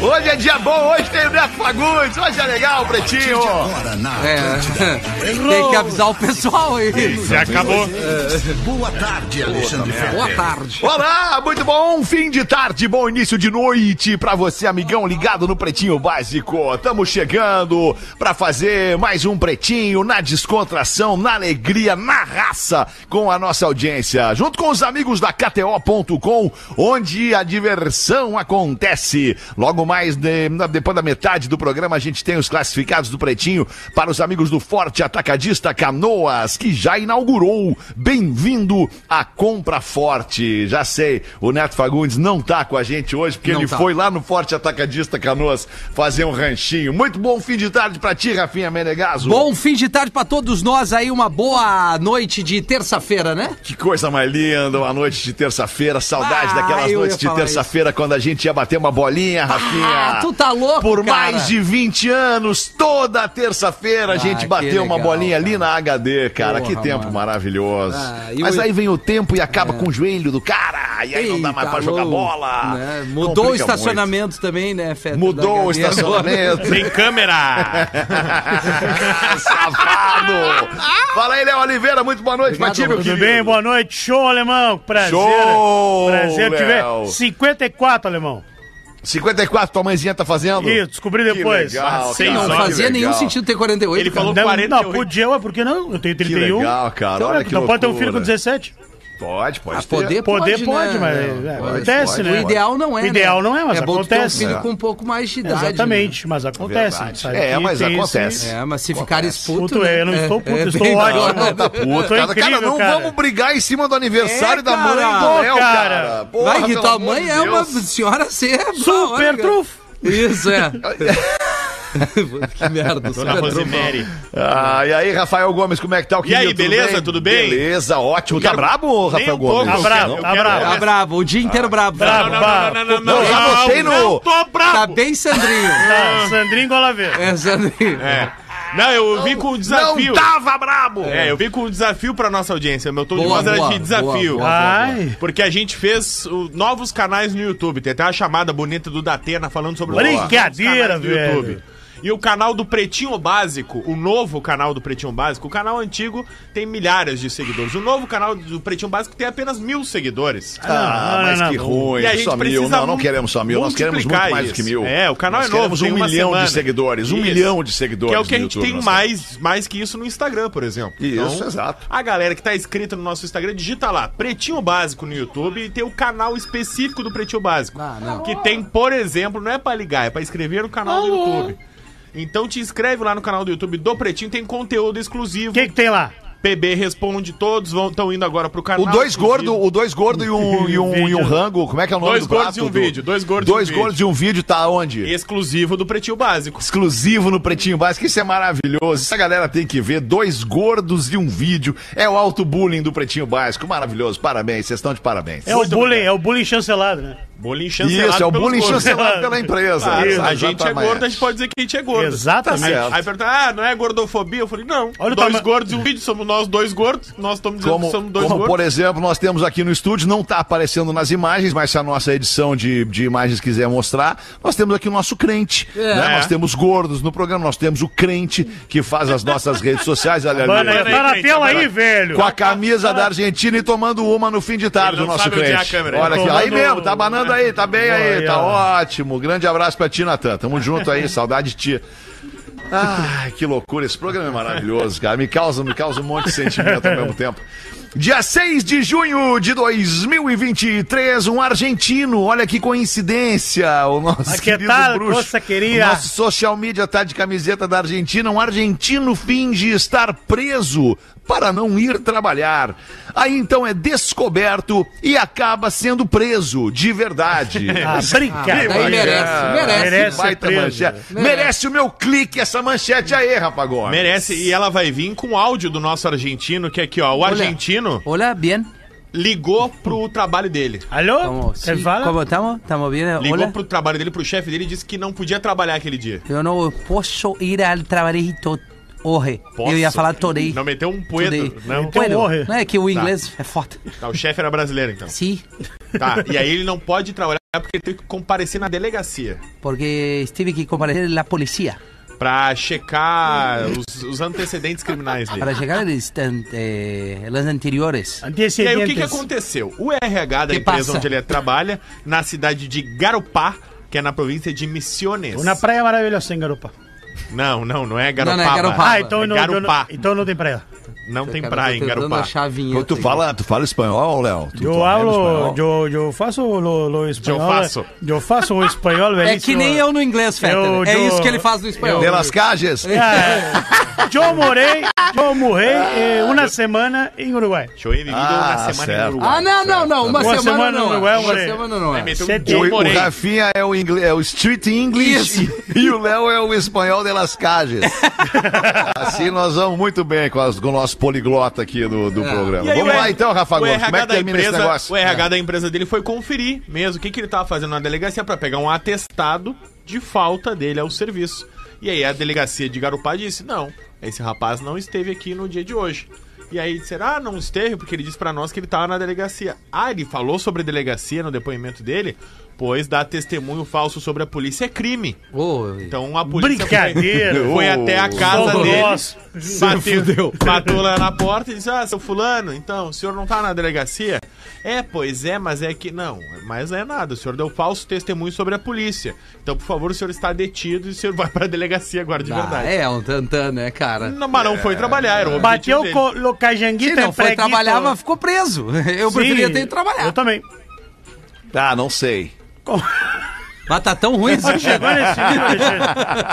Hoje é dia bom, hoje tem o Neto Fagundes, hoje é legal, Pretinho. Agora na É, tem que avisar o pessoal aí. Já acabou. Boa tarde, Alexandre Boa Fetter. tarde. Olá, muito bom fim de tarde, bom início de noite pra você, amigão ligado no Pretinho Básico. Estamos chegando pra fazer mais um Pretinho na descontração, na alegria, na raça com a nossa audiência, junto com os amigos da KTO.com, onde a diversão acontece. Logo mais de- depois da metade do programa a gente tem os classificados do Pretinho para os amigos do Forte Atacadista Canoas, que já inaugurou. Bem-vindo à Compra Forte. Já sei, o Neto Fagundes não tá com a gente hoje porque Não ele tá. foi lá no Forte Atacadista Canoas fazer um ranchinho. Muito bom fim de tarde pra ti, Rafinha Menegaso. Bom fim de tarde pra todos nós aí, uma boa noite de terça-feira, né? Que coisa mais linda, uma noite de terça-feira, saudade Ah, daquelas noites de terça-feira quando a gente ia bater uma bolinha, Rafinha. Ah, tu tá louco, Por cara. mais de 20 anos, toda terça-feira a gente que bateu uma bolinha ali na HD, cara. Porra, que tempo mano. maravilhoso. Ah, Mas o- aí vem o tempo e acaba com o joelho do cara, e aí não dá mais Eita, pra jogar louco, bola. né? Mudou o Complica estacionamento também, né, Feta? muito. Mudou o estacionamento. Tem câmera. Safado! Fala aí, Léo Oliveira, muito boa noite pra ti, meu Tudo querido. bem? Boa noite. Show, alemão. Prazer. Show, Prazer te ver. Léo. 54, alemão. 54 tua mãezinha tá fazendo? Isso, descobri depois. Que legal, Seis cara. Não fazia que nenhum sentido ter 48. Ele cara. falou Não, 48. não, podia, ué, por que não? Eu tenho Que 31. legal, cara. Então, Olha né, que não pode ter um loucura. filho com 17. Pode, pode Ah, ter. poder Poder pode, né? mas É, é, pode, acontece, pode. né? O ideal não é, O ideal né? não é, mas é bom tu ter um acontece. filho É. com um pouco mais de idade. Exatamente, mas acontece. É, mas acontece. esse- né? É, mas se ficar expulso. Puto, é, eu não estou puto, eu estou ótimo. né? Tá puto, Tô cara. Cara, incrível, não cara. vamos brigar em cima do aniversário É, da mãe cara. do Léo, cara. cara. Porra, Vai que tua mãe é uma senhora serva. Super trufo. Isso, é. que merda. Dona trufo. Rosemary. Ah, e aí, Rafael Gomes, como é que tá o E aí, beleza? Tudo bem? Beleza, ótimo. Tá brabo, Rafael um pouco, Gomes? Tá quero- tá bravo. Tá bravo, o dia inteiro bravo. Bravo. Não, não, não, não, não, Eu já não, botei no- não tô bravo. Tá bem, Sandrinho. Tá, Sandrinho Golaveira. É, Sandrinho. É. Não, eu vim com um desafio. Não tava brabo! É, eu vim com um desafio pra nossa audiência. Meu tom de voz era de desafio. boa, boa. Ai. Porque a gente fez o- novos canais no YouTube. Tem até uma chamada bonita do Datena falando sobre Brincadeira, velho. E o canal do Pretinho Básico, o novo canal do Pretinho Básico, o canal antigo tem milhares de seguidores. O novo canal do Pretinho Básico tem apenas mil seguidores. Ah, Não, mas não, que não. ruim. E a gente só mil. precisa Não, não queremos só mil. Nós queremos muito mais do que isso. mil. É, o canal Nós é novo, queremos um milhão semana. de seguidores. Um Isso. milhão de seguidores. Que é o que a gente YouTube, tem mais, mais que isso no Instagram, por exemplo. Então, Isso, exato. A galera que tá inscrita no nosso Instagram, digita lá, Pretinho Básico no YouTube e tem o canal específico do Pretinho Básico. Ah, não. Que tem, por exemplo, não é pra ligar, é pra inscrever no canal do YouTube. Então te inscreve lá no canal do YouTube do Pretinho, tem conteúdo exclusivo. O que que tem lá? PB responde, todos vão estão indo agora pro canal. O dois gordo, o dois gordo e um, e, um, e um rango, como é que é o nome Dois do gordos prato? e um do- vídeo, dois gordos e um Dois vídeo. gordos e um vídeo tá onde? Exclusivo do Pretinho Básico. Exclusivo no Pretinho Básico, isso é maravilhoso. Isso a galera tem que ver. Dois gordos e um vídeo. É o auto bullying do Pretinho Básico. Maravilhoso. Parabéns, vocês estão de parabéns. É o bullying, é o bullying chancelado, né? Bullying chancelado Isso, é o bullying gordos. chancelado pela empresa. Claro, a gente é gordo, a gente pode dizer que a gente é gordo. Exatamente. Aí, certo. aí pergunta, ah, não é gordofobia? Eu falei, não. Olha o dois tama- gordos e um vídeo, somos nós dois gordos. Nós estamos dizendo Como, que somos dois como, gordos. por exemplo, nós temos aqui no estúdio, não está aparecendo nas imagens, mas se a nossa edição de, de imagens quiser mostrar, nós temos aqui o nosso crente. É. né? Nós temos gordos no programa, nós temos o crente que faz as nossas redes sociais. Olha ali. Mano, aí, tá na gente, tela aí, velho. Com a camisa da Argentina e tomando uma no fim de tarde, o nosso sabe onde é a crente. câmera. Olha aqui, aí mesmo, tá banando aí, tá bem aí, tá ótimo. Grande abraço pra ti, Natan. Tamo junto aí, saudade de ti. Ai, que loucura, esse programa é maravilhoso, cara. Me causa, me causa um monte de sentimento ao mesmo tempo. Dia 6 de junho de 2023, um argentino, olha que coincidência, o nosso que querido tal, bruxo. coisa querida? O nosso social media tá de camiseta da Argentina, um argentino finge estar preso para não ir trabalhar. Aí então é descoberto e acaba sendo preso, de verdade. Ah, brincadeira. daí merece, merece. Merece Baita manchete. Merece. Merece o meu clique essa manchete aí, rapagão. Merece, e ela vai vir com o áudio do nosso argentino, que é aqui, ó. O argentino. Olha, bien. ligou pro trabalho dele. Alô? Como, Quem sim, fala? como estamos? Estamos bem? Ligou Olá? pro trabalho dele, pro chefe dele e disse que não podia trabalhar aquele dia. Eu não posso ir ao trabalho Posso? Eu ia falar torei. Não meteu um. Today. Não. Então Bueno, morre. Não é que o inglês é foda. Tá, o chefe era brasileiro, então. Sim, Tá, e aí ele não pode trabalhar porque ele tem que comparecer na delegacia. porque tive que comparecer na polícia Pra checar os, os antecedentes criminais dele. para chegar aos eh, anteriores. E aí, Antecedentes. o que, que aconteceu? O RH da Que empresa passa? onde ele trabalha, na cidade de Garupá, que é na província de Misiones. Uma praia maravilhosa em Garupa. Não, não, não é Garupá. Não, não é Garupá. Ah, então É não, Garupá. então não tem praia. Não tem praia em Garupá. Tu fala, tu fala espanhol, Léo? Tu, Eu hablo, espanhol? eu, eu faço lo, lo espanhol. faço. Eu faço o espanhol É que nem eu no inglês, Fetter. Eu- é eu- isso que ele faz no espanhol. De las Cages? É, eu morei, eu morei eh, uma semana em Uruguai. Eu he vivido Ah, uma semana certo. em Uruguai. Ah, não, não, não. Uma, Uma semana, semana não. Uruguai. Uma semana não é. eu O, o. Rafinha é o, ingle- é o Street English Isso. e o Léo é o espanhol de las Cages. assim nós vamos muito bem com, as- com o nosso poliglota aqui do, do programa. E aí, Vamos lá então, Rafa Gomes, como é que termina esse empresa, negócio? O RH da empresa dele foi conferir mesmo o que, que ele tava fazendo na delegacia pra pegar um atestado de falta dele ao serviço. E aí a delegacia de Garupá disse: não, esse rapaz não esteve aqui no dia de hoje. E aí disseram, ah, não esteve, porque ele disse pra nós que ele tava na delegacia. Ah, ele falou sobre delegacia no depoimento dele, pois dar testemunho falso sobre a polícia é crime. Ô, Então a polícia Brincadeira. foi, foi até a casa Sou dele, bateu, bateu lá na porta e disse: Ah, seu fulano, então, o senhor não tá na delegacia? É, pois é, mas é que. Não, mas não é nada. O senhor deu falso testemunho sobre a polícia. Então, por favor, o senhor está detido e o senhor vai pra delegacia agora de ah, verdade. é um tantã, né, cara? Não, mas não foi trabalhar, era o Bateu o Se cajanguita não foi trabalhar, mas ficou preso. Eu preferia ter ido trabalhar. Eu também. Ah, não sei. Como... Mas tá tão ruim isso. Chegou nesse nível.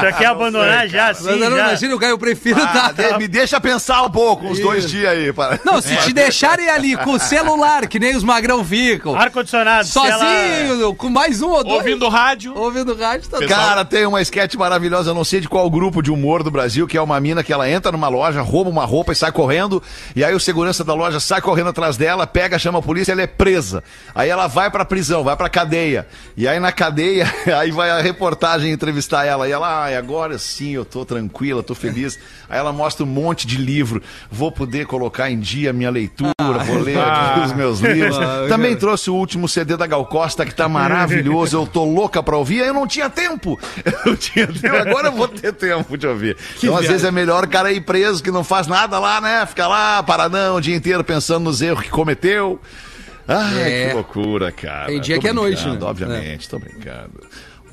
Já quer abandonar já, assim, Mas eu não já. imagino, cara, eu prefiro Ah, tá. de- me deixa pensar um pouco, uns dois dias aí. Para... Não, se te deixarem ali com o celular, que nem os magrão ficam, Ar-condicionado. se ela- sozinho, com mais um ou dois, Ouvindo rádio. ouvindo rádio, tá Pessoal- Cara, tem uma sketch maravilhosa, eu não sei de qual grupo de humor do Brasil, que é uma mina que ela entra numa loja, rouba uma roupa e sai correndo, e aí o segurança da loja sai correndo atrás dela, pega, chama a polícia, ela é presa. Aí ela vai pra prisão, vai pra cadeia. E aí na cadeia, aí vai a reportagem entrevistar ela, e ela, ai, agora sim, eu tô tranquila, tô feliz. Aí ela mostra um monte de livro, vou poder colocar em dia a minha leitura, vou ler aqui os meus livros. Também trouxe o último CD da Gal Costa, que tá maravilhoso, eu tô louca pra ouvir, aí eu não tinha tempo. Eu tinha tempo, agora eu vou ter tempo de ouvir. então, às vezes, é melhor o cara ir preso, que não faz nada lá, né? Fica lá, paradão, o dia inteiro pensando nos erros que cometeu. Ai, É. que loucura, cara. Tem dia Tô que é noite, né? Obviamente, tô brincando.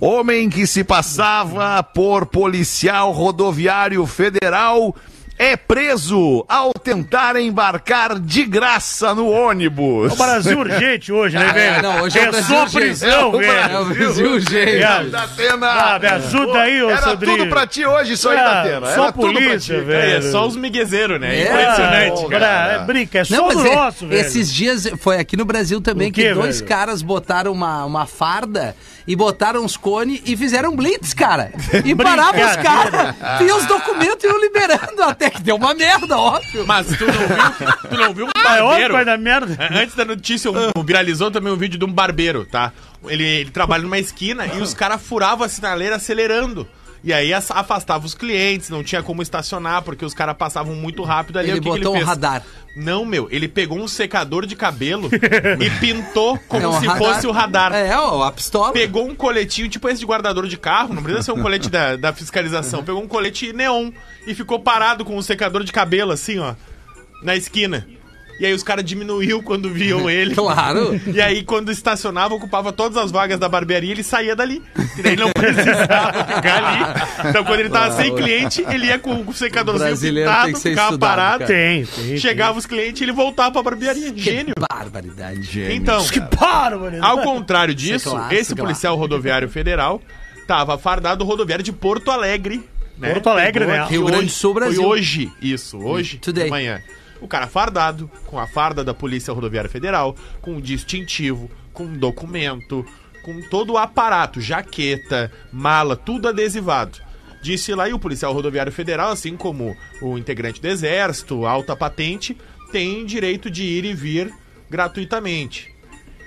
Homem que se passava por policial rodoviário federal é preso ao tentar embarcar de graça no ônibus. O Brasil urgente hoje, né, Ah, velho? é, não, hoje é o Brasil só urgente. prisão, É o velho. É o Brasil, gente. É. Da Atena. Ah, me ajuda aí, ô Era Sandrinho. tudo pra ti hoje, isso aí, Ah, da Atena. só Era tudo pra polícia, ti. velho. É, só os miguezeiros, né? É. Impressionante, Ah, cara. Cara, é brinca, é só Não, é- nosso, velho. esses dias foi aqui no Brasil também O que dois velho? caras botaram uma, uma farda e botaram uns cones e fizeram blitz, cara. E paravam os caras. E os documentos iam liberando até que deu uma merda, óbvio. Mas tu não viu, tu não viu um é barbeiro? vai dar merda. Antes da notícia, um- viralizou também um vídeo de um barbeiro, tá? Ele, ele trabalha numa esquina e os caras furavam a sinaleira acelerando. E aí as- afastava os clientes, não tinha como estacionar, porque os caras passavam muito rápido ali. Ele O que que botou um radar. Não, meu, ele pegou um secador de cabelo e pintou como É um se radar. fosse o radar. É, ó, a pistola. Pegou um coletinho, tipo esse de guardador de carro, não precisa ser um colete da, da fiscalização. Pegou um colete neon e ficou parado com um secador de cabelo, assim, ó, na esquina. E aí os caras diminuiu quando viam ele. Claro. E aí, quando estacionava, ocupava todas as vagas da barbearia, ele saía dali. E daí ele não precisava ficar ali. Então, quando ele tava sem cliente, ele ia com o secadorzinho pintado, tem ficava estudado, parado. cara. Tem, tem. Chegava os clientes e ele voltava pra barbearia. Que Gênio. barbaridade. Então, Que paro, mano. ao contrário disso, clássico, esse claro. policial rodoviário federal tava fardado rodoviário de Porto Alegre. Né? Porto Alegre, Pegou né? Rio Grande hoje- do Sul, Brasil. Foi hoje, isso, hoje, Today. de manhã. O cara fardado, com a farda da Polícia Rodoviária Federal, com um distintivo, com um documento, com todo o aparato, jaqueta, mala, tudo adesivado. Disse lá, e o policial rodoviário federal, assim como o integrante do Exército, alta patente, tem direito de ir e vir gratuitamente.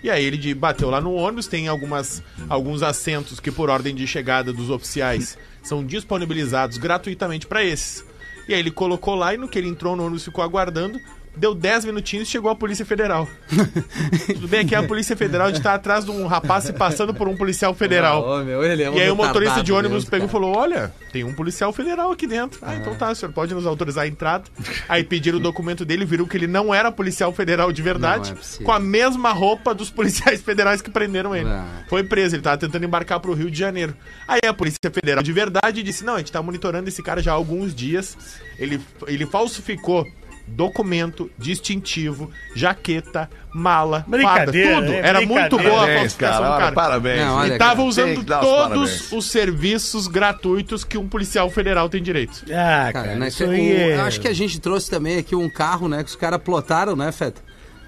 E aí ele bateu lá no ônibus, tem algumas, alguns assentos que por ordem de chegada dos oficiais são disponibilizados gratuitamente para esses. E aí ele colocou lá e no que ele entrou no ônibus ficou aguardando, deu 10 minutinhos e chegou a Polícia Federal. Tudo bem, aqui é a Polícia Federal de estar atrás de um rapaz se passando por um policial federal. Meu, ele é um E aí o motorista de ônibus mesmo, pegou e falou: Olha, tem um policial federal aqui dentro. Ah, então tá, o senhor pode nos autorizar a entrada. Aí pediram o documento dele, viram que ele não era policial federal de verdade, é com a mesma roupa dos policiais federais que prenderam ele. Ah. Foi preso, ele tava tentando embarcar pro Rio de Janeiro. Aí a Polícia Federal de verdade disse: Não, a gente tá monitorando esse cara já há alguns dias. Ele, ele falsificou. Documento, distintivo, jaqueta, mala, Brincadeira, tudo. é Era muito boa a falsificação cara. do cara. Parabéns. Não, olha, E tava cara, usando todos parabéns. os serviços gratuitos que um policial federal tem direito. Ah, Cara, cara, né, isso aí o- é... eu acho que a gente trouxe também aqui um carro, né? Que os caras plotaram, né, Feta?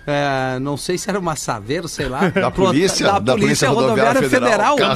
É, não sei se era uma Saveiro, sei lá. Da polícia, da Polícia Rodoviária Federal. Carro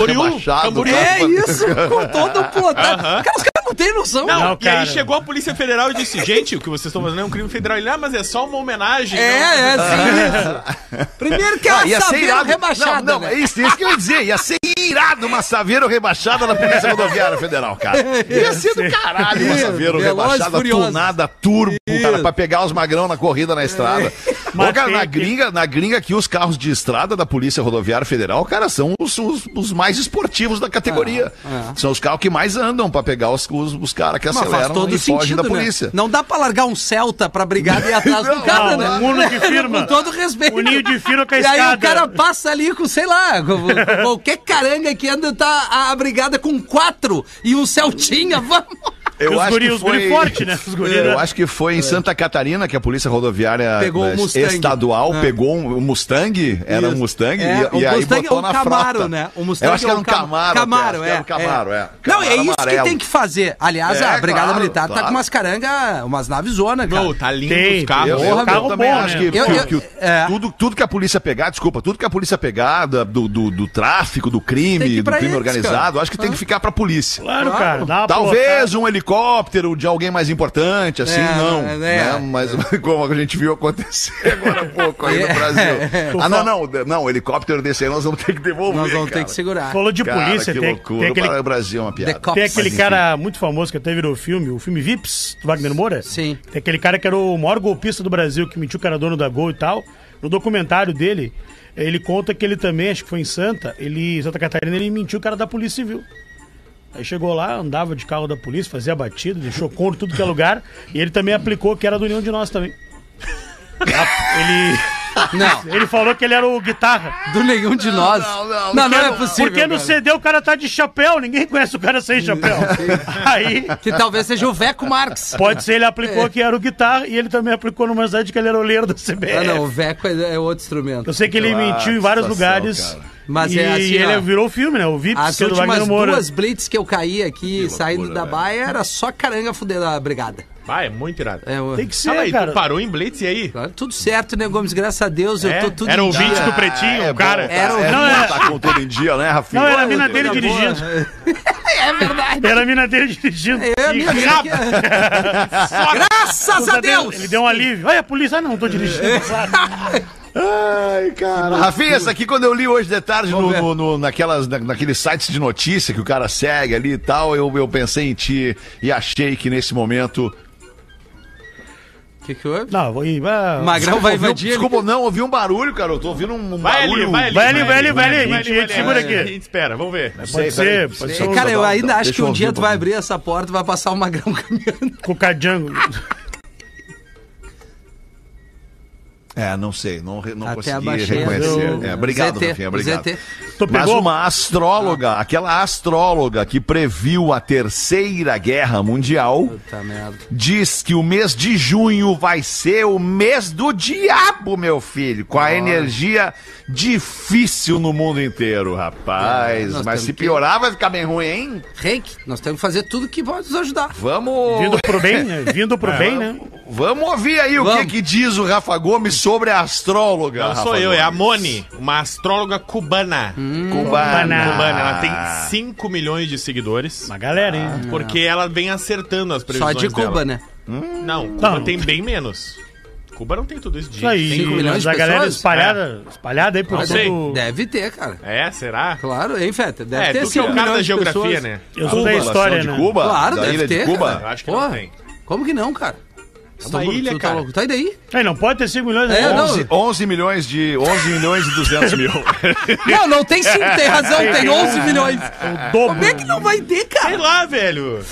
Camboriú, É isso, com todo plotado. Cara, os caras não têm noção. Não, Não, e cara. aí chegou a Polícia Federal e disse: Gente, o que vocês estão fazendo é um crime federal. Ele, ah, mas é só uma homenagem. não." É, é sim. Primeiro que é Ah, a Saveiro irado. rebaixada, Não, não, né? é isso, isso que eu ia dizer. Ia ser irado uma Saveiro rebaixada na Polícia Rodoviária Federal, cara. Ia ser do caralho uma Isso, Saveiro Velozes rebaixada, tunada, turbo, cara, pra pegar os magrão na corrida na estrada. Ô, Mas cara, na gringa, na gringa aqui, os carros de estrada da Polícia Rodoviária Federal, cara, são os, os- os mais esportivos da categoria. Ah, São os carros que mais andam pra pegar os, os, os caras que Mas aceleram todo e fogem sentido, da né? polícia. Não dá pra largar um Celta pra brigada e ir atrás do cara, não, né? um Uno de firma. Com todo respeito. O ninho de firma com a E aí escada. o cara passa ali com, sei lá, com- com qualquer caranga que anda, tá a brigada com quatro e um Celtinha, vamos... Eu os acho guri, que os guri foi- forte, né? Os guri, Eu né? acho que foi em Santa Catarina que a Polícia Rodoviária Pegou eh, um Mustang. estadual Ah. pegou um, um Mustang, era um Isso. Mustang, É, e, e o aí Mustang botou ou na Camaro, frota. né? O Mustang Eu acho que ou era um Cam- Camaro. Camaro, é. um Camaro, é. Não, é isso que tem que fazer. Aliás, É, a Brigada Militar tá com umas carangas, umas naves zona, cara. Não, tá lindo Tem, os carros. Eu, também bom, acho que, é. tudo, que a polícia pegar, desculpa, tudo que a polícia pegar do, tráfico, do crime, do crime organizado, acho que tem que ficar pra polícia. Claro, cara. Talvez um helicóptero de alguém mais importante, assim, É, não. é, né? é. Mas como a gente viu acontecer agora há pouco aí no É. Brasil. Ah, não, não, não, o helicóptero desse aí nós vamos ter que devolver. Nós vamos ter cara. que segurar. Falou de Cara, polícia, que tem, loucura. tem aquele, Para o Brasil é uma piada. Cops. tem aquele cara muito famoso que até virou filme, o filme Vips, do Wagner Moura. Sim. Tem aquele cara que era o maior golpista do Brasil, que mentiu que era dono da Gol e tal. No documentário dele, ele conta que ele também, acho que foi em Santa, ele, em Santa Catarina, ele mentiu que era da Polícia Civil. Aí chegou lá, andava de carro da polícia, fazia batida, deixou couro tudo que é lugar. E ele também aplicou que era do União de Nós também. Ele, Não, ele falou que ele era o guitarra. do nenhum de nós. não, Não, não, não, é possível. Porque no cara. CD o cara tá de chapéu, ninguém conhece o cara sem chapéu. Aí Que talvez seja o Veco Marx. pode ser ele aplicou que era o guitarra e ele também aplicou numa cidade que ele era oleiro da CBF. Ah, não, o Veco é, é outro instrumento. Eu sei que ele Claro, mentiu em vários situação, lugares. cara. Mas e é assim, ele ó. virou filme, né? O Vips, As é últimas duas blitz que eu caí aqui, saindo da baia, era só caranga fuder da brigada. Vai, é muito irado. É, o- Tem que ser, Calma aí, cara. tu parou em Blitz e aí? Tudo certo, né, Gomes? Graças a Deus, eu É? tô tudo Era ouvinte dia. do Pretinho, É o cara. bom, Era o- é Não, é- tá em dia, né, Rafinha? Não, era a mina dele boa. dirigindo. É verdade. Era a mina dele dirigindo. É a E rabo. aqui. Graças a Deus! Ele deu um alívio. Olha a polícia. Ah, não, tô dirigindo. sabe? Ai, cara. Rafinha, essa aqui quando eu li hoje de tarde no, no- no- naquelas, na, naqueles sites de notícia que o cara segue ali e tal, eu, eu pensei em ti e achei que nesse momento. O que que houve? Não, vou ir. vai- Magrão vai Ouvi um- invadir. desculpa, não, ouvi um barulho, cara. Eu tô ouvindo um Vai ali, barulho. vai ali. Vai ali, vai ali, vai ali, a gente- a gente segura A aqui. gente espera, vamos ver. Sei, Pode ser, pode ser um- Cara, eu ainda acho que um dia tu vai abrir essa porta e vai passar o magrão caminhando. Com o Cajango. É, não sei, não, não Até consegui reconhecer. do- É, obrigado, ZT, Rafinha, obrigado. ZT. Mas uma astróloga, aquela astróloga que previu a terceira guerra mundial, diz que o mês de junho vai ser o mês do diabo, meu filho, com a energia difícil no mundo inteiro, rapaz. É, Mas se que- piorar vai ficar bem ruim, hein? Reiki, nós temos que fazer tudo que pode nos ajudar. Vamos. Vindo pro bem, né? Vindo pro bem, né? Vamos ouvir aí o Vamos. que, que diz o Rafa Gomes sobre a astróloga. Não Rafa sou eu, é a. Moni, uma astróloga cubana. Cubana. Cubana, ela tem 5 milhões de seguidores. Uma galera, hein? Porque ela vem acertando as Só previsões de Cuba, dela. né? Não, Cuba Não. tem bem menos. Cuba não tem tudo isso de Isso aí, Cinco milhões a galera pessoas? espalhada, espalhada aí por sei. todo... Deve ter, cara. É, será? Claro, hein, Feta? Deve é, ter tu que é o cara da geografia, pessoas. né? Eu sou da história, de né? Cuba? Claro, da deve ilha ter, de Cuba? cara. Eu acho que Porra. não tem. Como que não, cara? É uma Tu- ilha, tá cara. louco? Tá aí daí? Aí, não pode ter 5 milhões É, né? não. 11, 11 milhões de 11 milhões e 200 mil. Não, não tem cinco, tem razão, tem 11 milhões. O dobro. Como é que não vai ter, Sei cara? lá, velho.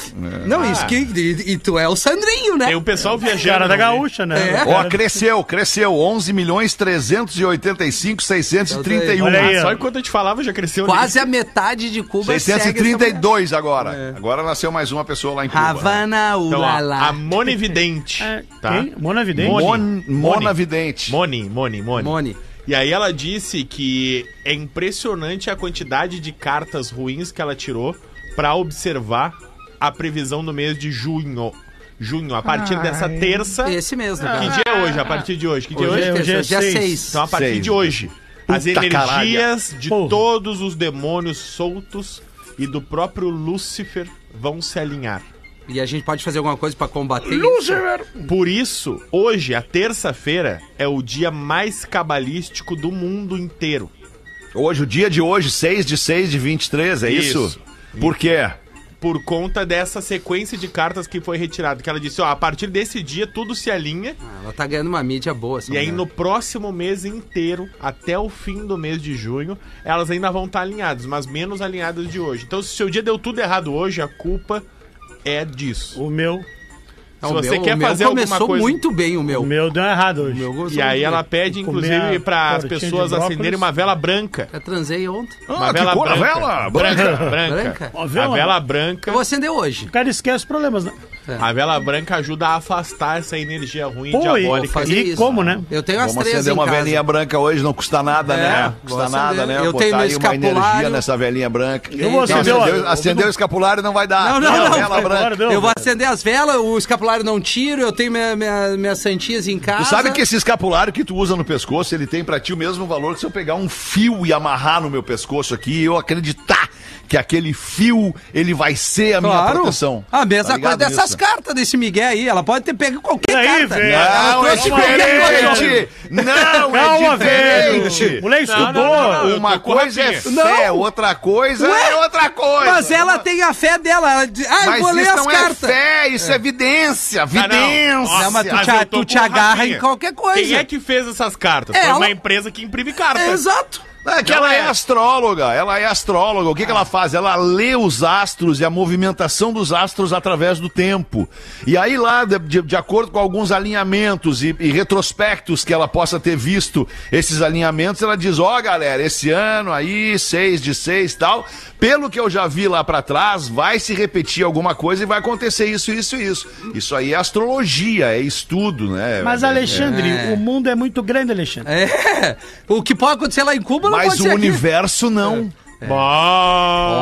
Não, isso que. E, e tu é o Sandrinho, né? Tem o pessoal viajando. Cara da vi. gaúcha, né? É. O Ó, cresceu, cresceu. 11 milhões 385 631. Olha aí. Só enquanto eu te falava já cresceu. né? Quase a metade de Cuba segue essa 632 agora. Agora nasceu mais uma pessoa lá em Cuba. Havana, Então, ó, ulala. a Mona Evidente. É, tá? quem? Mona Vidente? Moni. Mon, Mona Vidente. Moni, Moni, Moni. Moni. E aí ela disse que é impressionante a quantidade de cartas ruins que ela tirou pra observar a previsão do mês de junho. Junho, a partir dessa terça. Esse mesmo, Que cara. dia é hoje? A partir de hoje? Que dia é Hoje hoje? é, hoje é dia seis. 6. Então, a partir Seis. de hoje, as Puta energias de Porra. todos os demônios soltos e do próprio Lúcifer vão se alinhar. E a gente pode fazer alguma coisa pra combater isso? Por isso, hoje, a terça-feira, é o dia mais cabalístico do mundo inteiro. Hoje, o dia de hoje, 6 de 6 de 23, é isso? Isso. Por quê? Por conta dessa sequência de cartas que foi retirada. Que ela disse, ó, a partir desse dia tudo se alinha. Ah, Ela tá ganhando uma mídia boa. essa E aí, mulher. no próximo mês inteiro, até o fim do mês de junho, elas ainda vão estar alinhadas, mas menos alinhadas de hoje. Então, se o seu dia deu tudo errado hoje, a culpa é disso. O meu, Não, se você meu- quer o meu fazer alguma começou coisa- muito bem o meu. o meu deu errado hoje. O meu começou E aí ela pede, inclusive, para as tortinha de pessoas brócolis. acenderem uma vela branca. Eu transei ontem. Uma Ah, que vela cor a branca. vela? Branca, branca. Branca? Uma A vela? vela branca. Eu vou acender hoje. O cara esquece os problemas, né? A vela branca ajuda a afastar essa energia ruim Pô, e- diabólica. fazer E isso. como, né? Eu tenho as Vamos três acender em uma casa. velhinha branca hoje, não custa nada, É, né? Custa nada, né? Eu Botar tenho aí uma energia escapulário. nessa velhinha branca. Eu vou acender o- acender, acender o escapulário não vai dar. Não, não, não. vela branca. Deu. Eu vou acender as velas, o escapulário não tiro, eu tenho minha, minha, minhas santinhas em casa. Tu sabe que esse escapulário que tu usa no pescoço, ele tem pra ti o mesmo valor que se eu pegar um fio e amarrar no meu pescoço aqui e eu acreditar que aquele fio, ele vai ser a minha Claro. proteção. A mesma Tá coisa dessas nisso? cartas desse Miguel aí. Ela pode ter pego qualquer aí, carta. velho? Não, é trouxe qualquer diferente! Não, Calma, é velho. diferente! O moleque Não, não, estudou. não, não, Uma coisa é Rafinha. fé, Não. outra coisa Ué? é outra coisa. Mas ela tem a fé dela. Ela diz, ah, eu Mas vou ler isso as não cartas. é fé, isso é, evidência, Ah, não. Não, mas tu mas te- tu te agarra em qualquer coisa. Quem é que fez essas cartas? É Foi uma empresa que imprime cartas. É, exato. É que Não ela é. é. astróloga, ela é astróloga. O que, que ela faz? Ela lê os astros e a movimentação dos astros através do tempo. E aí, lá, de, de- de acordo com alguns alinhamentos e, e retrospectos que ela possa ter visto esses alinhamentos, ela diz: Ó, galera, esse ano aí, seis de seis e tal, pelo que eu já vi lá pra trás, vai se repetir alguma coisa e vai acontecer isso, isso e isso. Isso aí é astrologia, é estudo, né? Mas, É- Alexandre, É. o mundo é muito grande, Alexandre. É. O que pode acontecer lá em Cuba não Mas o universo não. Bom.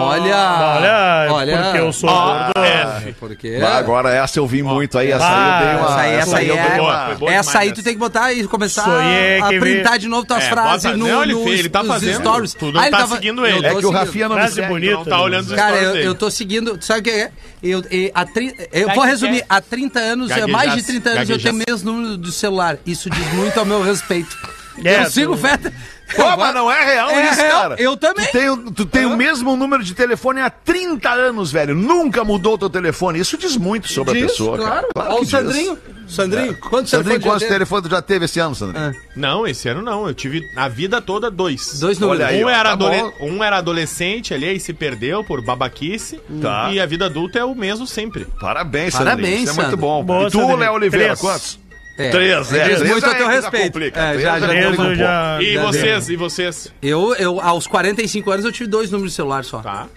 Olha. Olha, porque eu sou gordo. F. Porque... Ah, agora essa eu vi muito aí, essa Ah, aí eu dei uma. Essa aí, essa aí é. Foi boa essa aí tu tem que botar e começar é a printar vê- de novo tuas É, frases bota- no, não, ele nos- fez, ele tá nos fazendo. stories. Tu não Ah, tá tava- seguindo ele. É que o. Rafinha não me Frase segue. bonita. Não tá olhando os Cara, stories eu, eu tô seguindo. Sabe o que é? Eu, eu, há tri- eu Tá vou resumir. Há 30 anos, mais de 30 anos, eu tenho mesmo número de celular. Isso diz muito ao meu respeito. É, eu sigo tu- Feta. Pô, mas não é real É isso, real, cara. eu também. Tu tem, o- tu tem o mesmo número de telefone há 30 anos, velho. Nunca mudou o teu telefone. Isso diz muito sobre a Diz, pessoa, claro. cara. Olha o que diz. Sandrinho. Sandrinho, quantos Sandrinho, já quantos telefones tu já teve esse ano, Sandrinho? Não, esse ano não. Eu tive a vida toda dois. Dois números. Olha aí, um, ó, era tá adole- um era adolescente ali, aí se perdeu por babaquice. Tá. E a vida adulta é o mesmo sempre. Parabéns, Parabéns, Sandrinho. Isso é muito bom. Boa, e tu, Sandrinho. Léo Oliveira, Três. quantos? É. Três, é. Diz muito a aí teu respeito. É, já, já já já- E já vocês, e vocês? Eu, eu, aos 45 anos, eu tive dois números de celular só. Tá.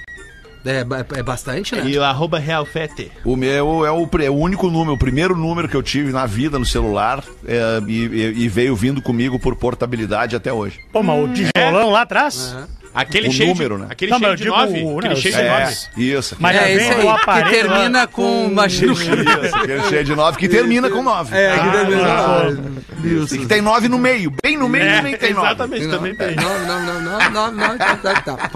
É, é, é bastante, né? E o arroba realfete. O meu é o, pre- é o único número, o primeiro número que eu tive na vida no celular é, e, e- veio vindo comigo por portabilidade até hoje. Pô, mas o tijolão lá atrás? Aquele O cheio número, de, né? Aquele Não, cheio de digo nove. o- Aquele não, cheio de sei. nove. isso. Mas É já esse vem aí, aparelho que termina lá com uma Isso, aquele cheio de nove que termina com nove. É, que Ah, termina. ah, E que tem nove no meio. Bem no meio É, também tem nove. exatamente, também tem. Não, não, não, não, não, não, tá, tá.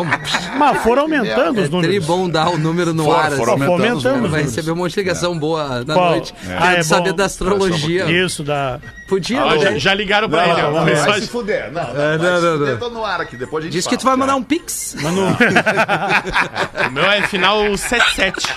Mas foram aumentando É os números. tri bom dar o número no ar. foram assim. Aumentando Vai receber um monte de ligação boa na noite. Ah, é saber bom. da astrologia. Isso, da... Podia, Ó, já, já ligaram pra Não, ele, não, uma vai se fuder. Não, não, É, não, se não, fuder, não. tô no ar aqui, depois a gente Diz que tu vai mandar um pix. Mas não- O meu é final 77.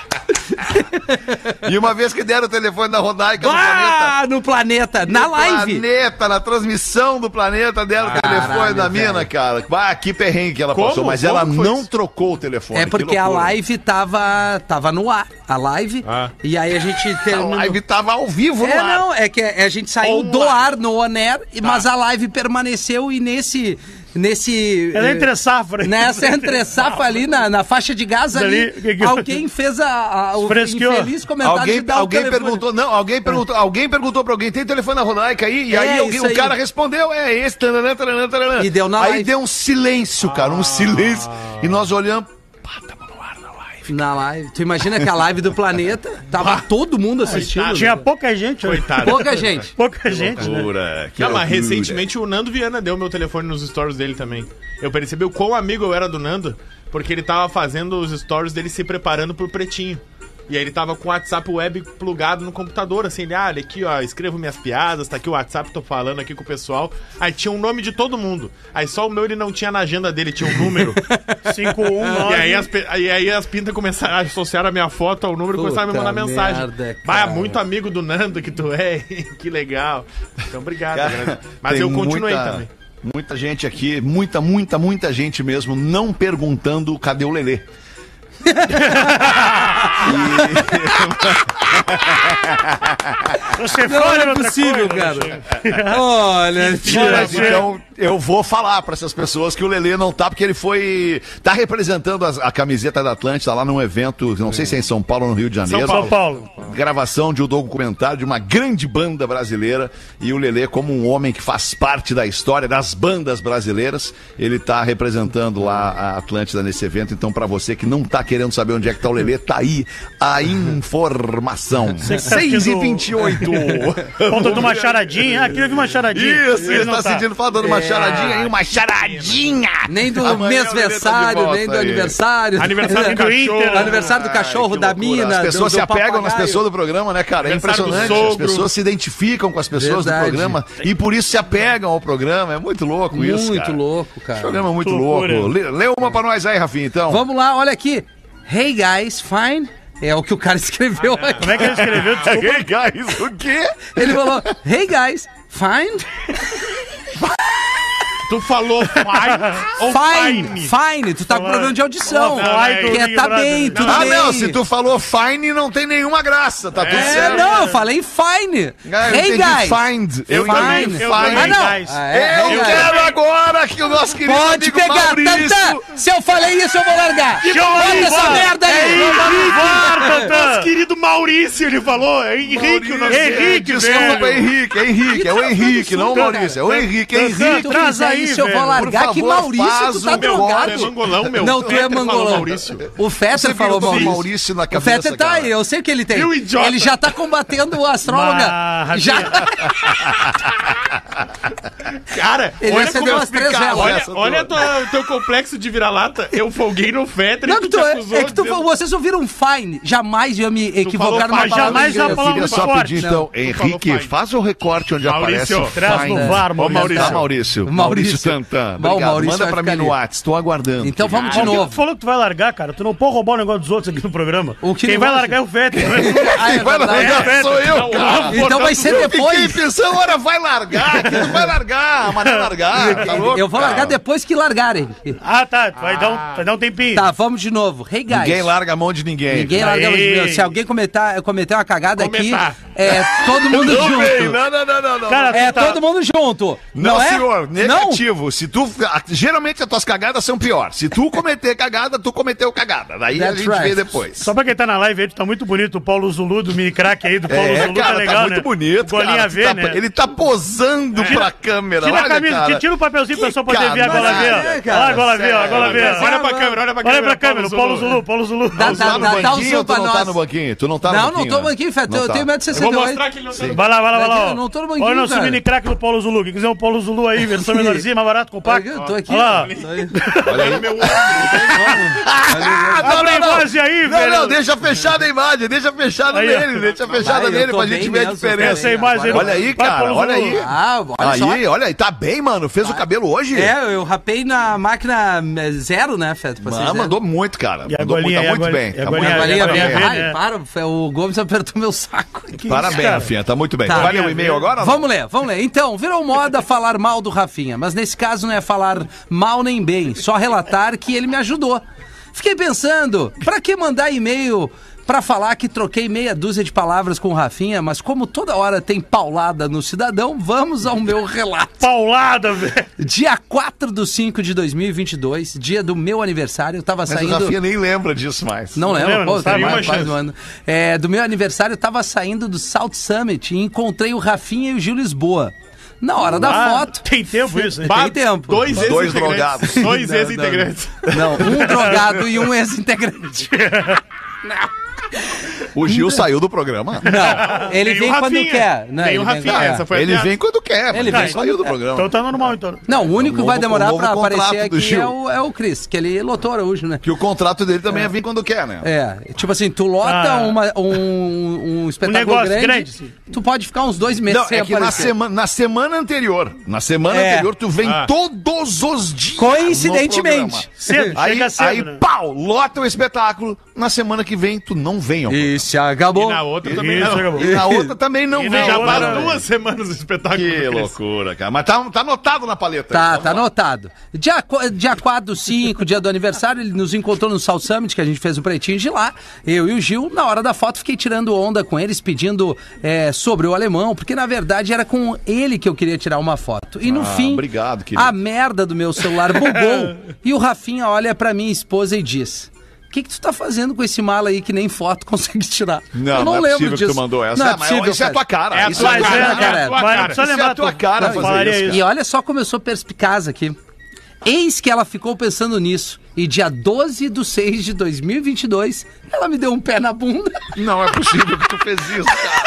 E uma vez que deram o telefone da Rodaica no planeta... Ah, no planeta, na live. Planeta, na transmissão do planeta deram o telefone da mina, cara. Ah, que perrengue que ela Como? passou, mas Como ela não isso? trocou o telefone. É que porque a live tava, tava no ar. A live. Ah. E aí a gente A terminou. live tava ao vivo no É, ar. não, é que a gente saiu On do ar no Oner, mas a live permaneceu e nesse. Nesse. Ela é eh, entre safra. Nessa entre safra ali na, na faixa de gás ali, Ali, que que- alguém fez a, a- o Fresqueou. infeliz comentário de Alguém, dar o alguém perguntou, não, alguém perguntou, alguém perguntou pra alguém, tem telefone da Rodaica aí? E É, aí, alguém- o aí. cara respondeu, é esse, taranã, taranã, taranã. E deu na Aí live. deu um silêncio, cara, um silêncio. E nós olhamos, pá, ar na live. Tu imagina que a live do planeta tava todo mundo assistindo. Coitado. Tinha pouca gente. né? Coitado. Pouca gente. Pouca gente, né? Loucura, que Não, mas recentemente o Nando Viana deu meu telefone nos stories dele também. Eu percebi o quão amigo eu era do Nando, porque ele tava fazendo os stories dele se preparando pro pretinho. E aí ele tava com o WhatsApp web plugado no computador, assim, ele, ah, olha aqui, ó, escrevo minhas piadas, tá aqui o WhatsApp, tô falando aqui com o pessoal. Aí tinha o nome de todo mundo. Aí só o meu ele não tinha na agenda dele, tinha um número. 519. E aí as, e aí as pintas começaram a associar a minha foto ao número e começaram a me mandar mensagem. merda, Bah, cara. muito amigo do Nando que tu é, que legal. Então, obrigado. Cara, galera. Mas eu continuei muita- também. Muita gente aqui, muita, muita, muita gente mesmo, não perguntando cadê o Lelê. Você Não fala é possível, coisa, cara. Olha, Mentira. então, eu vou falar para essas pessoas que o Lelê não tá, porque ele foi. tá representando as- a, camiseta da Atlântida lá num evento, não sei se é em São Paulo ou no Rio de Janeiro. São Paulo. Gravação de um documentário de uma grande banda brasileira. E o Lelê, como um homem que faz parte da história das bandas brasileiras, ele tá representando lá a Atlântida nesse evento. Então, para você que não tá querendo saber onde é que tá o Lelê, tá aí a informação. Você que tá 6 e sentindo- 28 Falta de uma charadinha. Ah, queria ouvir uma charadinha. Isso, Ele não tá, sentindo falta de uma É. charadinha aí, uma charadinha! Nem do Amanhã o Lelê de mêsversário, volta nem do aí. aniversário. Aniversário do. Inter. Aniversário do cachorro, Ai, da mina. As pessoas do, se do apegam nas pessoas do programa, né, cara? É impressionante. As pessoas se identificam com as pessoas Verdade. do programa e por isso se apegam ao programa. É muito louco isso. Muito louco, cara. Programa muito Loucura. louco. Lê, lê uma pra nós aí, Rafinha, então. Vamos lá, olha aqui. Hey guys, fine. É o que o cara escreveu aqui. Como é que ele escreveu? Desculpa. Hey, guys, o quê? Ele falou, hey guys, fine. Tu falou fine ou Fine, fine? Tu tá com problema de audição. Que é, Big tá bem, tudo Ah, bem. não, se tu falou fine, não tem nenhuma graça, tá tudo É, certo. não, eu falei fine. Ah, eu hey guys. find. Eu Eu find. também, Ah, não. guys. Ah, é, Eu quero agora que o nosso querido Pode amigo pegar, Maurício... Tantã. Se eu falei isso, eu vou largar. Eu Bota essa embora. merda aí. Vai, Tantã. Querido Maurício, ele falou. É Henrique o dele. Henrique, desculpa. Henrique, Henrique, é o Henrique, não o Maurício, é o Henrique, é Henrique. Traz aí, isso, eu vou largar. Que Maurício, tu tá o meu drogado. Tu é mangolão, meu. Não, tu é mangolão. Maurício. O Fetter falou Maurício. Maurício na O cabeça, Fetter tá cara. aí, eu sei que ele tem. Ele já tá combatendo o astróloga. Mas, Já. Cara, Ele olha como eu umas três velas. Olha, olha tua- o teu complexo de vira-lata. Eu folguei no Fetter Não, e que tu tu, te acusou é que tu, dizendo- vocês ouviram fine. Jamais ia me equivocar numa palavra jamais a palavra Queria só pedir, não. então, Henrique, faz o recorte onde Maurício, aparece o Traz fine. no VAR, Ô, Maurício. Maurício. Maurício. Maurício. Bom, Obrigado. Maurício Manda pra mim no. WhatsApp, tô aguardando. Então vamos de novo. tu falou que tu vai largar, cara? Tu não pode roubar o negócio dos outros aqui no programa. O que Quem vai largar é o Fetter. Ah, é Quem vai verdade. largar sou eu, Não, cara. Então vai ser Eu fiquei depois. pensando, ora, vai largar, que tu vai largar, mas não largar, tá louco, Eu vou largar depois que largarem. ah, tá. Vai, dar um, vai dar um tempinho. Tá, vamos de novo. Hey guys. Ninguém larga a mão de ninguém. Ninguém larga os Aí. meus. Se alguém cometer, cometer uma cagada aqui, é todo mundo junto. não, não, não, não, não. Cara, É tá- todo mundo junto. Não, Não, é? senhor, Não? Se tu. a- Geralmente as tuas cagadas são pior. Se tu cometer cagada, tu cometeu cagada. Daí a That's gente right. vê depois. Só pra quem tá na live aí, tu tá muito bonito. O Paulo Zulu do mini crack aí, do Paulo É, Zulu, cara, tá legal, tá né? muito bonito, Golinha cara. V, Tá- né? Ele tá posando pra câmera, Tira a camisa, cara. tira o papelzinho pra pessoa poder ver a gola canalha, V, ó. cara, Olha a gola V, a gola V. ver. Olha pra câmera, olha pra câmera. Olha pra câmera, o Paulo Zulu, Paulo Zulu. Dá- Tu tá no banquinho zoom ou tu pra não tá nós. no banquinho? Tu não tá no Não, não banquinho, tô no né? banquinho, Feto. Não Eu tá. tenho Eu vou 1,68m. mostrar que ele não tá Vai lá, vai lá, vai lá. não tô no banquinho, Olha o nosso mini crack do Paulo Zulu. Quem quiser um Paulo Zulu aí, versão menorzinha, mais barato, compacto. Eu tô aqui. Olha lá. Tô aí. Olha aí. meu Ah, Abre a imagem aí, Não, velho. não, deixa fechada a imagem, deixa fechada Aí, nele, deixa fechada nele pra gente ver a diferença. Essa imagem Olha aí, cara, olha aí. Ah, olha só. Aí, olha aí, tá bem, mano. Fez o cabelo hoje? É, eu rapei na máquina eh, zero, né, Feto? Ah, vocês verem. mandou muito, cara. E a mandou muito, tá a muito bem. a Tá golinha, muito bem. Ai, para, o Gomes apertou meu saco. Parabéns? Rafinha, tá muito bem. Tá. Vai ler o e-mail agora? não? Vamos ler, vamos ler. Então, virou moda falar mal do Rafinha, mas nesse caso não é falar mal nem bem, só relatar que ele me ajudou. Fiquei pensando, pra que mandar e-mail pra falar que troquei meia dúzia de palavras com o Rafinha, mas como toda hora tem paulada no cidadão, vamos ao meu relato. Paulada, velho. Dia 4 de 5 de 2022, dia do meu aniversário, eu tava Mas o saindo... Rafinha nem lembra disso mais. Não lembro, lembra? pô, Não tem mais, quase um ano. É, do meu aniversário, eu tava saindo do South Summit e encontrei o Rafinha e o Gil Lisboa. Na hora da Ah, foto. Tem tempo isso, hein? Tem tempo. Dois Dois ex-integrantes. drogados. Dois Não, ex-integrantes. Não, um drogado e um ex-integrante. O Gil saiu do programa. Não, ele Tem vem quando Rafinha. quer. Não, Tem ele o vem Rafinha, quando quer. essa foi a Ele piada. vem quando quer, mas Ele ele saiu do programa. Então tá normal, então. Não, o único que novo- vai demorar novo pra contrato aparecer do aqui Gil. é o, é o Cris, que ele lotou Araújo, né? Que o contrato dele também é vir quando quer, né? É, tipo assim, tu lota Ah. uma- um, um espetáculo negócio grande, grande, sim. tu pode ficar uns dois meses Não, sem é que na aparecer. semana, na semana anterior, na semana É. anterior, tu vem Ah. todos os dias. Coincidentemente. no programa. Cedo, Aí, chega cedo, aí né? pau, lota o espetáculo. Na semana que vem, tu não vem. ao E se E acabou. na outra também Isso, não. acabou. E na outra também não E na Já faz duas semanas o espetáculo. Que loucura, cara. Mas tá, tá anotado na paleta. Tá, Vamos tá lá. anotado. Dia, dia 4 do 5, dia do aniversário, ele nos encontrou no South Summit, que a gente fez o pretinho de lá. Eu e o Gil, na hora da foto, fiquei tirando onda com eles, pedindo é, sobre o alemão, porque na verdade era com ele que eu queria tirar uma foto. E no Ah, fim, obrigado, a merda do meu celular bugou. e o Rafinha olha pra minha esposa e diz. O que, que tu tá fazendo com esse mala aí que nem foto consegue tirar? Não, eu não, não é lembro possível disso. que tu mandou essa. Não é mas possível, isso é a tua cara. É a isso tua é a tua cara, cara. é a tua cara. Isso é a tua tu- cara fazer isso, isso. E olha só como eu sou perspicaz aqui. Eis que ela ficou pensando nisso. E dia 12 de 6 de 2022, ela me deu um pé na bunda. Não é possível que tu fez isso, cara.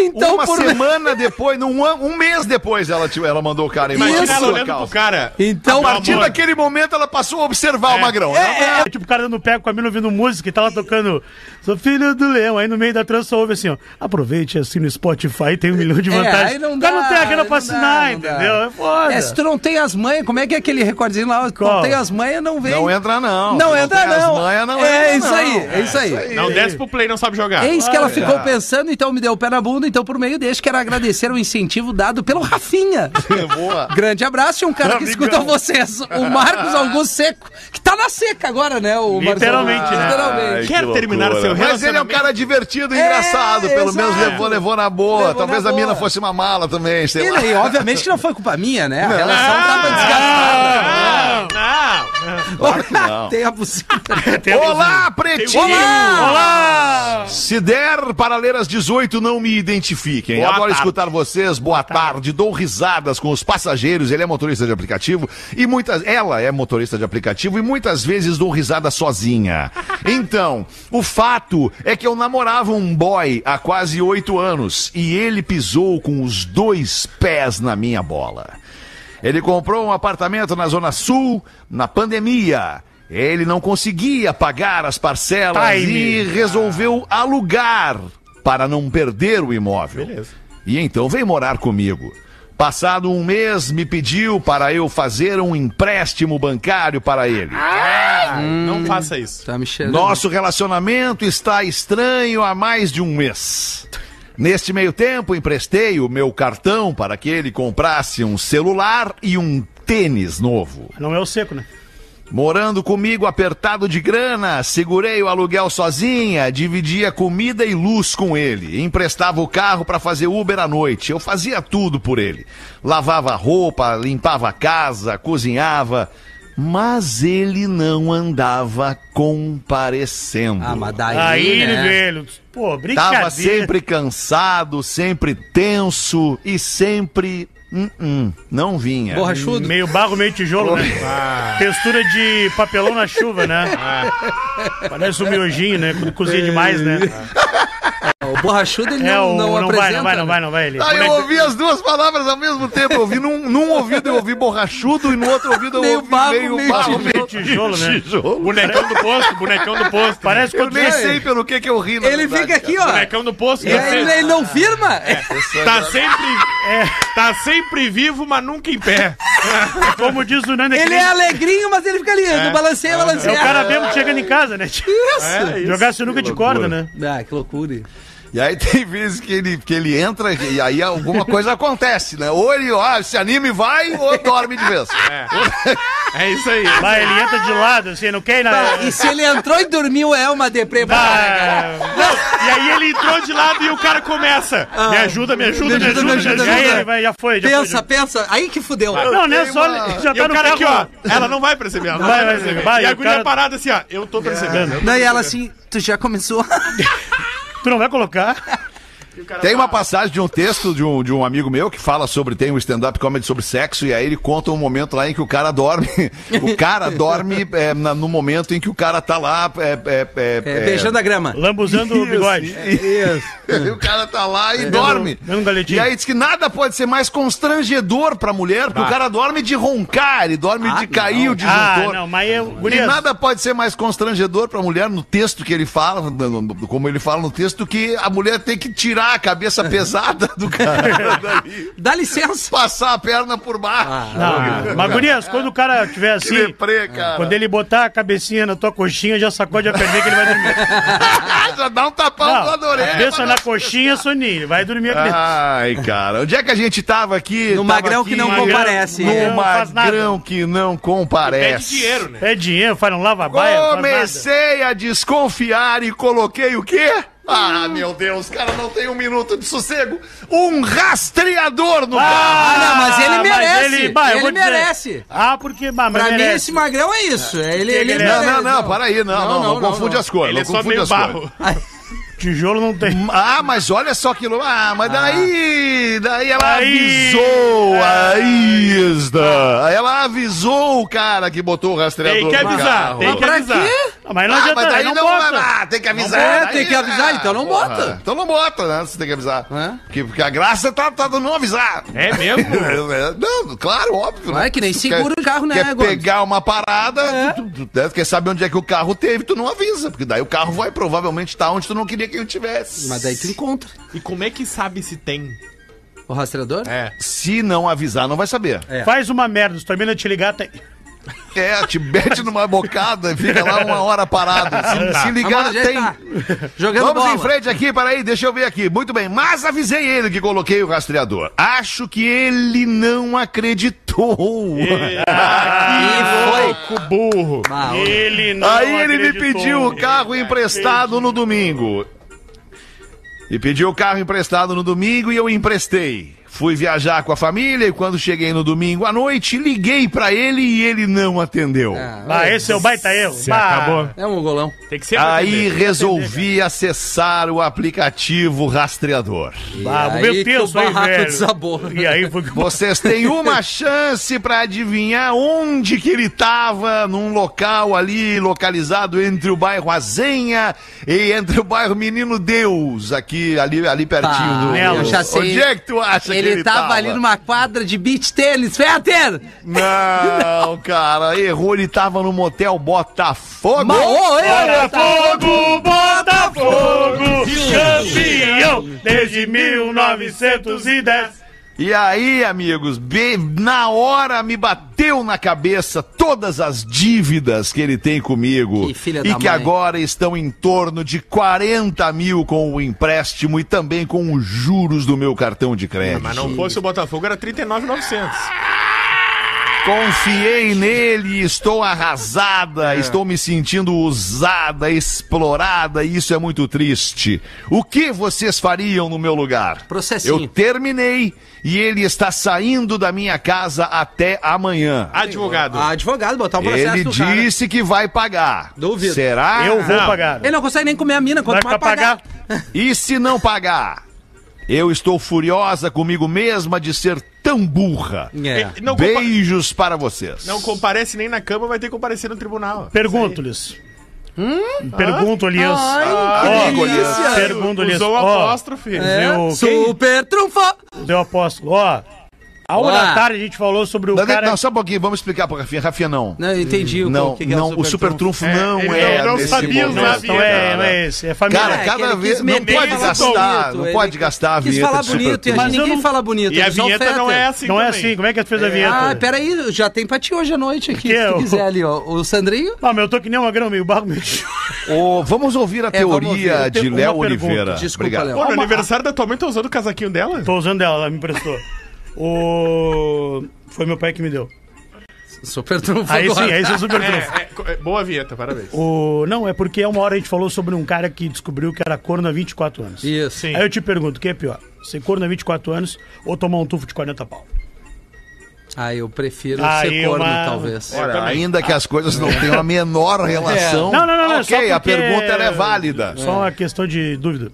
Então, Uma por semana depois, num um mês depois, ela, te- ela mandou o cara Imagina Isso. ela olhando pro cara. Então, A partir Amor. daquele momento, ela passou a observar o Magrão. né? É tipo o cara dando pé com a mina ouvindo música e tá lá tocando Sou filho do leão. Aí no meio da trança ouve assim, ó. Aproveite assim no Spotify, tem um milhão de É, vantagens. aí não O cara dá, não tem a grana aí pra não dá, assinar, não dá. entendeu? É foda. É, se tu não tem as manhas, como é que é aquele recordinho lá? Não Qual? tem as manhas, não vem. Não entra, não. Não Se entra, tem as não. manhas, não é entra, isso aí, não. é isso aí. Não desce pro play, não sabe jogar. Eis que ela ficou é. pensando, então me deu o pé na bunda, então por meio deste quero agradecer o incentivo dado pelo Rafinha. Boa. Grande abraço e um cara que Amigão. escuta vocês, o Marcos Augusto Seco, que tá na seca agora, né? O Literalmente, né? Literalmente. Ai, Quer que terminar seu Mas ele é um relacionamento? cara divertido e É, engraçado. Pelo menos exato. levou, levou na boa. Levou Talvez na a mina boa. fosse uma mala também, sei E, lá. e obviamente que não foi culpa minha, né? A relação Ah, tava desgastada. Não, não. Não. Tem a bucina. Olá, pretinho! Olá! Olá! Se der para ler às 18, não me identifiquem. Boa Adoro tarde. escutar vocês. Boa tarde. Dou risadas com os passageiros. Ele é motorista de aplicativo e muitas. Ela é motorista de aplicativo e muitas vezes dou risada sozinha. Então, o fato é que eu namorava um boy há quase oito anos e ele pisou com os dois pés na minha bola. Ele comprou um apartamento na Zona Sul na pandemia. Ele não conseguia pagar as parcelas Time. e resolveu alugar para não perder o imóvel. Beleza. E então veio morar comigo. Passado um mês, me pediu para eu fazer um empréstimo bancário para ele. Não faça isso. Tá me cheirando. Nosso relacionamento está estranho há mais de um mês. Neste meio tempo, emprestei o meu cartão para que ele comprasse um celular e um tênis novo. Não é o seco, né? Morando comigo apertado de grana, segurei o aluguel sozinha, dividia comida e luz com ele, emprestava o carro para fazer Uber à noite. Eu fazia tudo por ele. Lavava roupa, limpava a casa, cozinhava, mas ele não andava comparecendo. Ah, mas daí, Aí, né? velho. Pô, brincadeira. Tava sempre cansado, sempre tenso e sempre Hum, hum, não vinha. Borrachudo. Meio barro, meio tijolo, né? Ah. Textura de papelão na chuva, né? Parece um miojinho, né? Quando cozinha demais, né? O borrachudo ele É, não, o, não, não, vai, apresenta. não vai, não né? vai, não vai. Ele. Ah, eu ouvi as duas palavras ao mesmo tempo. Eu ouvi num, num ouvido eu ouvi borrachudo e no outro ouvido eu Meio ouvi barro, meio meio barro, meio tijolo, né? tijolo. Bonecão do posto, bonecão do posto. Parece Eu quando nem você... sei pelo que que eu ri, na Ele verdade, fica aqui, cara. ó. Bonecão do posto. E tá sempre- ele, ele não firma? Tá sempre, tá sempre vivo, mas nunca em pé. Como diz o Nando, é que Ele nem- é alegrinho, mas ele fica ali, no balanceia, é o cara mesmo chegando em casa, né? Isso. Jogar sinuca de corda, né? Ah, que loucura. E aí tem vezes que ele, que ele entra e aí alguma coisa acontece, né? Ou ele ó, se anima e vai, ou dorme de vez. É isso aí. Vai, ele entra de lado, assim, não quer ir na... Ah, e se ele entrou e dormiu, é uma deprê. Ah, Não, e aí ele entrou de lado e o cara começa. Me ajuda, me ajuda, me ajuda, me ajuda. E aí ele vai, já foi, já Pensa, foi. pensa. Aí que fudeu. Não, não é Tem só... uma- Já E tá o no cara aqui, ó, ela não vai perceber, ela não Vai, vai, perceber. vai, e a o guria cara- parada assim, ó, eu tô percebendo. Não, e ela assim, tu já começou. Tu não vai colocar? Tem uma passagem de um texto de um, de um amigo meu que fala sobre, tem um stand-up comedy sobre sexo, e aí ele conta um momento lá em que o cara dorme. o cara dorme é, na- no momento em que o cara tá lá. É, é, é, É, beijando a grama. Lambuzando o bigode. Isso. E o cara tá lá e dorme. dando um galetinho. E aí diz que nada pode ser mais constrangedor pra mulher, porque o cara dorme de roncar, ele dorme Ah, de cair não. o disjuntor. Ah, não, mas eu... E nada pode ser mais constrangedor pra mulher no texto que ele fala, como ele fala no texto, que a mulher tem que tirar a cabeça pesada do cara dali, Dá licença. passar a perna por baixo. Não, mas Gurias, quando o cara tiver assim... deprê, cara. Quando ele botar a cabecinha na tua coxinha, já sacode a perninha que ele vai dormir. Já dá um tapão Não, na orelha. cabeça na coxinha, soninho. Vai dormir aqui. Ai, cara. Onde é que a gente tava aqui? No Tava magrão aqui que não Magrão- comparece. No Não faz nada. magrão que não comparece. Pede dinheiro, né? É dinheiro, faz um lava-baia, não faz nada. Comecei a desconfiar e coloquei o quê? Ah, meu Deus, cara, não tem um minuto de sossego. Um rastreador no carro. Ah, não, mas ele merece. ele, bah, Ele vou dizer- merece. Ah, porque... Bah, mas Pra mim, merece. esse magrão é isso. É, Ele, ele ele é- Não, merece. não, não, para aí, não, não, não, confunde as coisas. Ele é não só confunde meio as barro. coisas. Tijolo não tem. Ah, mas olha só que. lou- Ah, mas daí. Daí ela Aí. avisou. Aí está. Aí ela avisou o cara que botou o rastreador Tem que no avisar, carro. tem que Pra avisar. quê? Ah, mas não Ah, adianta, mas daí não, não, bota. ah, tem que avisar. É, daí- tem que avisar, então não porra. bota. Então não bota, né? Você tem que avisar. É. Porque, porque a graça tá, tá do não avisar. É mesmo? Não, claro, óbvio. Né? que nem Tu seguro quer- o carro, né, Quer Gomes? pegar uma parada, tu, tu, tu, né, quer saber onde é que o carro teve, tu não avisa. Porque daí o carro vai provavelmente estar onde tu não queria que ele tivesse. Mas daí tu encontra. E como é que sabe se tem? O rastreador? É. Se não avisar, não vai saber. É. Faz uma merda, se termina de te ligar, tem. É, te mete numa bocada e fica lá uma hora parado. Se, se ligar, Vamos tem. ajeitar. Jogando Vamos bola. em frente aqui, peraí, deixa eu ver aqui. Muito bem, mas avisei ele que coloquei o rastreador. Acho que ele não acreditou. E foi. Louco burro. Ah. Ele não Aí ele me acreditou. pediu o carro emprestado no domingo. E pediu o carro emprestado no domingo e eu emprestei. Fui viajar com a família e quando cheguei no domingo à noite, liguei pra ele e ele não atendeu. Ah, esse é o baita erro. Bah, acabou. É um golão. Tem que ser Aí atender. resolvi acessar o aplicativo rastreador. Aí meu Deus, o barraco velho. desabou. E aí foi Vocês têm uma chance pra adivinhar onde que ele tava, num local ali localizado entre o bairro Azenha e entre o bairro Menino Deus, aqui ali ali pertinho Ah, do. eu já sei. Onde é que tu acha Ele, tava, tava ali numa quadra de beach tênis. Fetter! Não, cara, errou, ele tava no motel Botafogo. Ma- Ô, ei, Botafogo, Botafogo, campeão desde 1910. E aí, amigos, be- na hora me bateu na cabeça todas as dívidas que ele tem comigo. Que filha e da que mãe. agora estão em torno de 40 mil com o empréstimo e também com os juros do meu cartão de crédito. Mas não fosse o Botafogo, era 39,900. Confiei nele estou arrasada, estou me sentindo usada, explorada e isso é muito triste. O que vocês fariam no meu lugar? Processinho. Eu terminei e ele está saindo da minha casa até amanhã. Advogado. Ah, advogado, botar um processo Ele no cara. disse que vai pagar. Duvido. Será? Eu vou Não. pagar. Ele não consegue nem comer a mina, Vai quanto mais ficar pagar. pagar. E se não pagar? Eu estou furiosa comigo mesma de ser tão burra. É. Não, Beijos para vocês. não comparece nem na cama, vai ter que comparecer no tribunal. Pergunto-lhes. Pergunto-lhes. Ai, Ó, que delícia. Pergunto-lhes. Usou o ó, apóstrofe. É, Deu quem? super trunfo. Deu apóstolo. Ó, a uma Olá. da tarde a gente falou sobre o Não, cara... não, só um pouquinho, vamos explicar pra Rafinha. Rafinha, não. Não, eu entendi o Não, que, que é não, o super trunfo não ele é. não nesse sabia momento, usar a Não é, cara. não é esse. É família. Cara, É, cada vez não pode gastar, bonito, não pode gastar a vinheta falar bonito, e trunfo. Mas eu ninguém não- fala bonito. E a vinheta não é assim não é assim. Como é que é fez a vinheta? Ah, peraí, já tem pra ti hoje à noite aqui, se é tu o- quiser ali, ó. O Sandrinho? Não, mas eu tô que nem uma grama, meio barro, meio... Vamos ouvir a É, teoria de Léo. Oliveira. Desculpa. Léo. Pô, no aniversário da tua mãe, tá usando o casaquinho dela? Tô usando ela, ela me emprestou. O... Foi meu pai que me deu. Super trunfo Aí agora. sim, aí é o super trunfo. É, é, é, boa vinheta, parabéns. O... Não, é porque uma hora a gente falou sobre um cara que descobriu que era corno há 24 anos. Isso. Sim. Aí eu te pergunto, o que é pior? Ser corno há 24 anos ou tomar um tufo de 40 pau? Ah, eu prefiro Aí ser corno, uma- talvez. É, Olha, ainda que as coisas não tenham a menor relação. Não, não, não, não, é Ok, só a porque- pergunta ela é válida. Só uma questão de dúvida.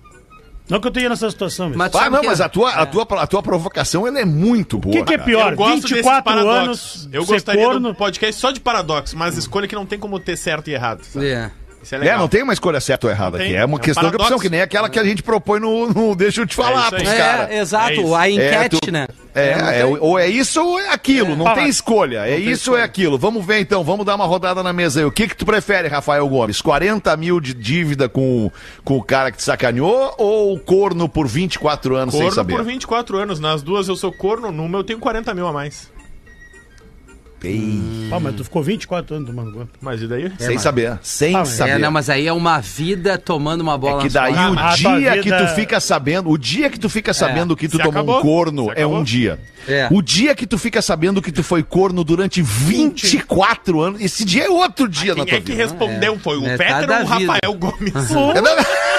Não que eu tenha nessa situação, mas... Mas Ah, não, que- mas a tua, a, tua, a tua provocação ela é muito boa. O que, que é pior? Eu gosto desses 24 paradoxos. anos, Eu gostaria de corno... um podcast só de paradoxos, mas escolha que não tem como ter certo e errado. sabe? É. Isso é É, legal. não tem uma escolha certa ou errada Não aqui. tem. É uma É um questão de opção, paradoxo. que nem aquela que a gente propõe no, no Deixa eu te falar isso aí. pros É, caras. exato, É isso. a É, enquete, tu- né? É, é, ou é isso ou é aquilo, não Ah, tem escolha. É isso ou é aquilo. Vamos ver então, vamos dar uma rodada na mesa aí. O que que tu prefere, Rafael Gomes? 40 mil de dívida com, com o cara que te sacaneou ou corno por 24 anos sem Corno saber? por 24 anos. Nas duas eu sou corno, numa eu tenho 40 mil a mais. Ei, Ah, mas tu ficou 24 anos tomando conta. Mas e daí? sem saber, sem Ah, saber. É, não, mas aí é uma vida tomando uma bola É que daí o Ah, dia que vida- tu fica sabendo, o dia que tu fica sabendo que tu Se tomou acabou. um corno é um dia. É. O dia que tu fica sabendo que tu foi corno durante 24 anos, esse dia é outro dia na Quem tua é que vida. respondeu? Foi o Peter da ou o. Rafael Gomes?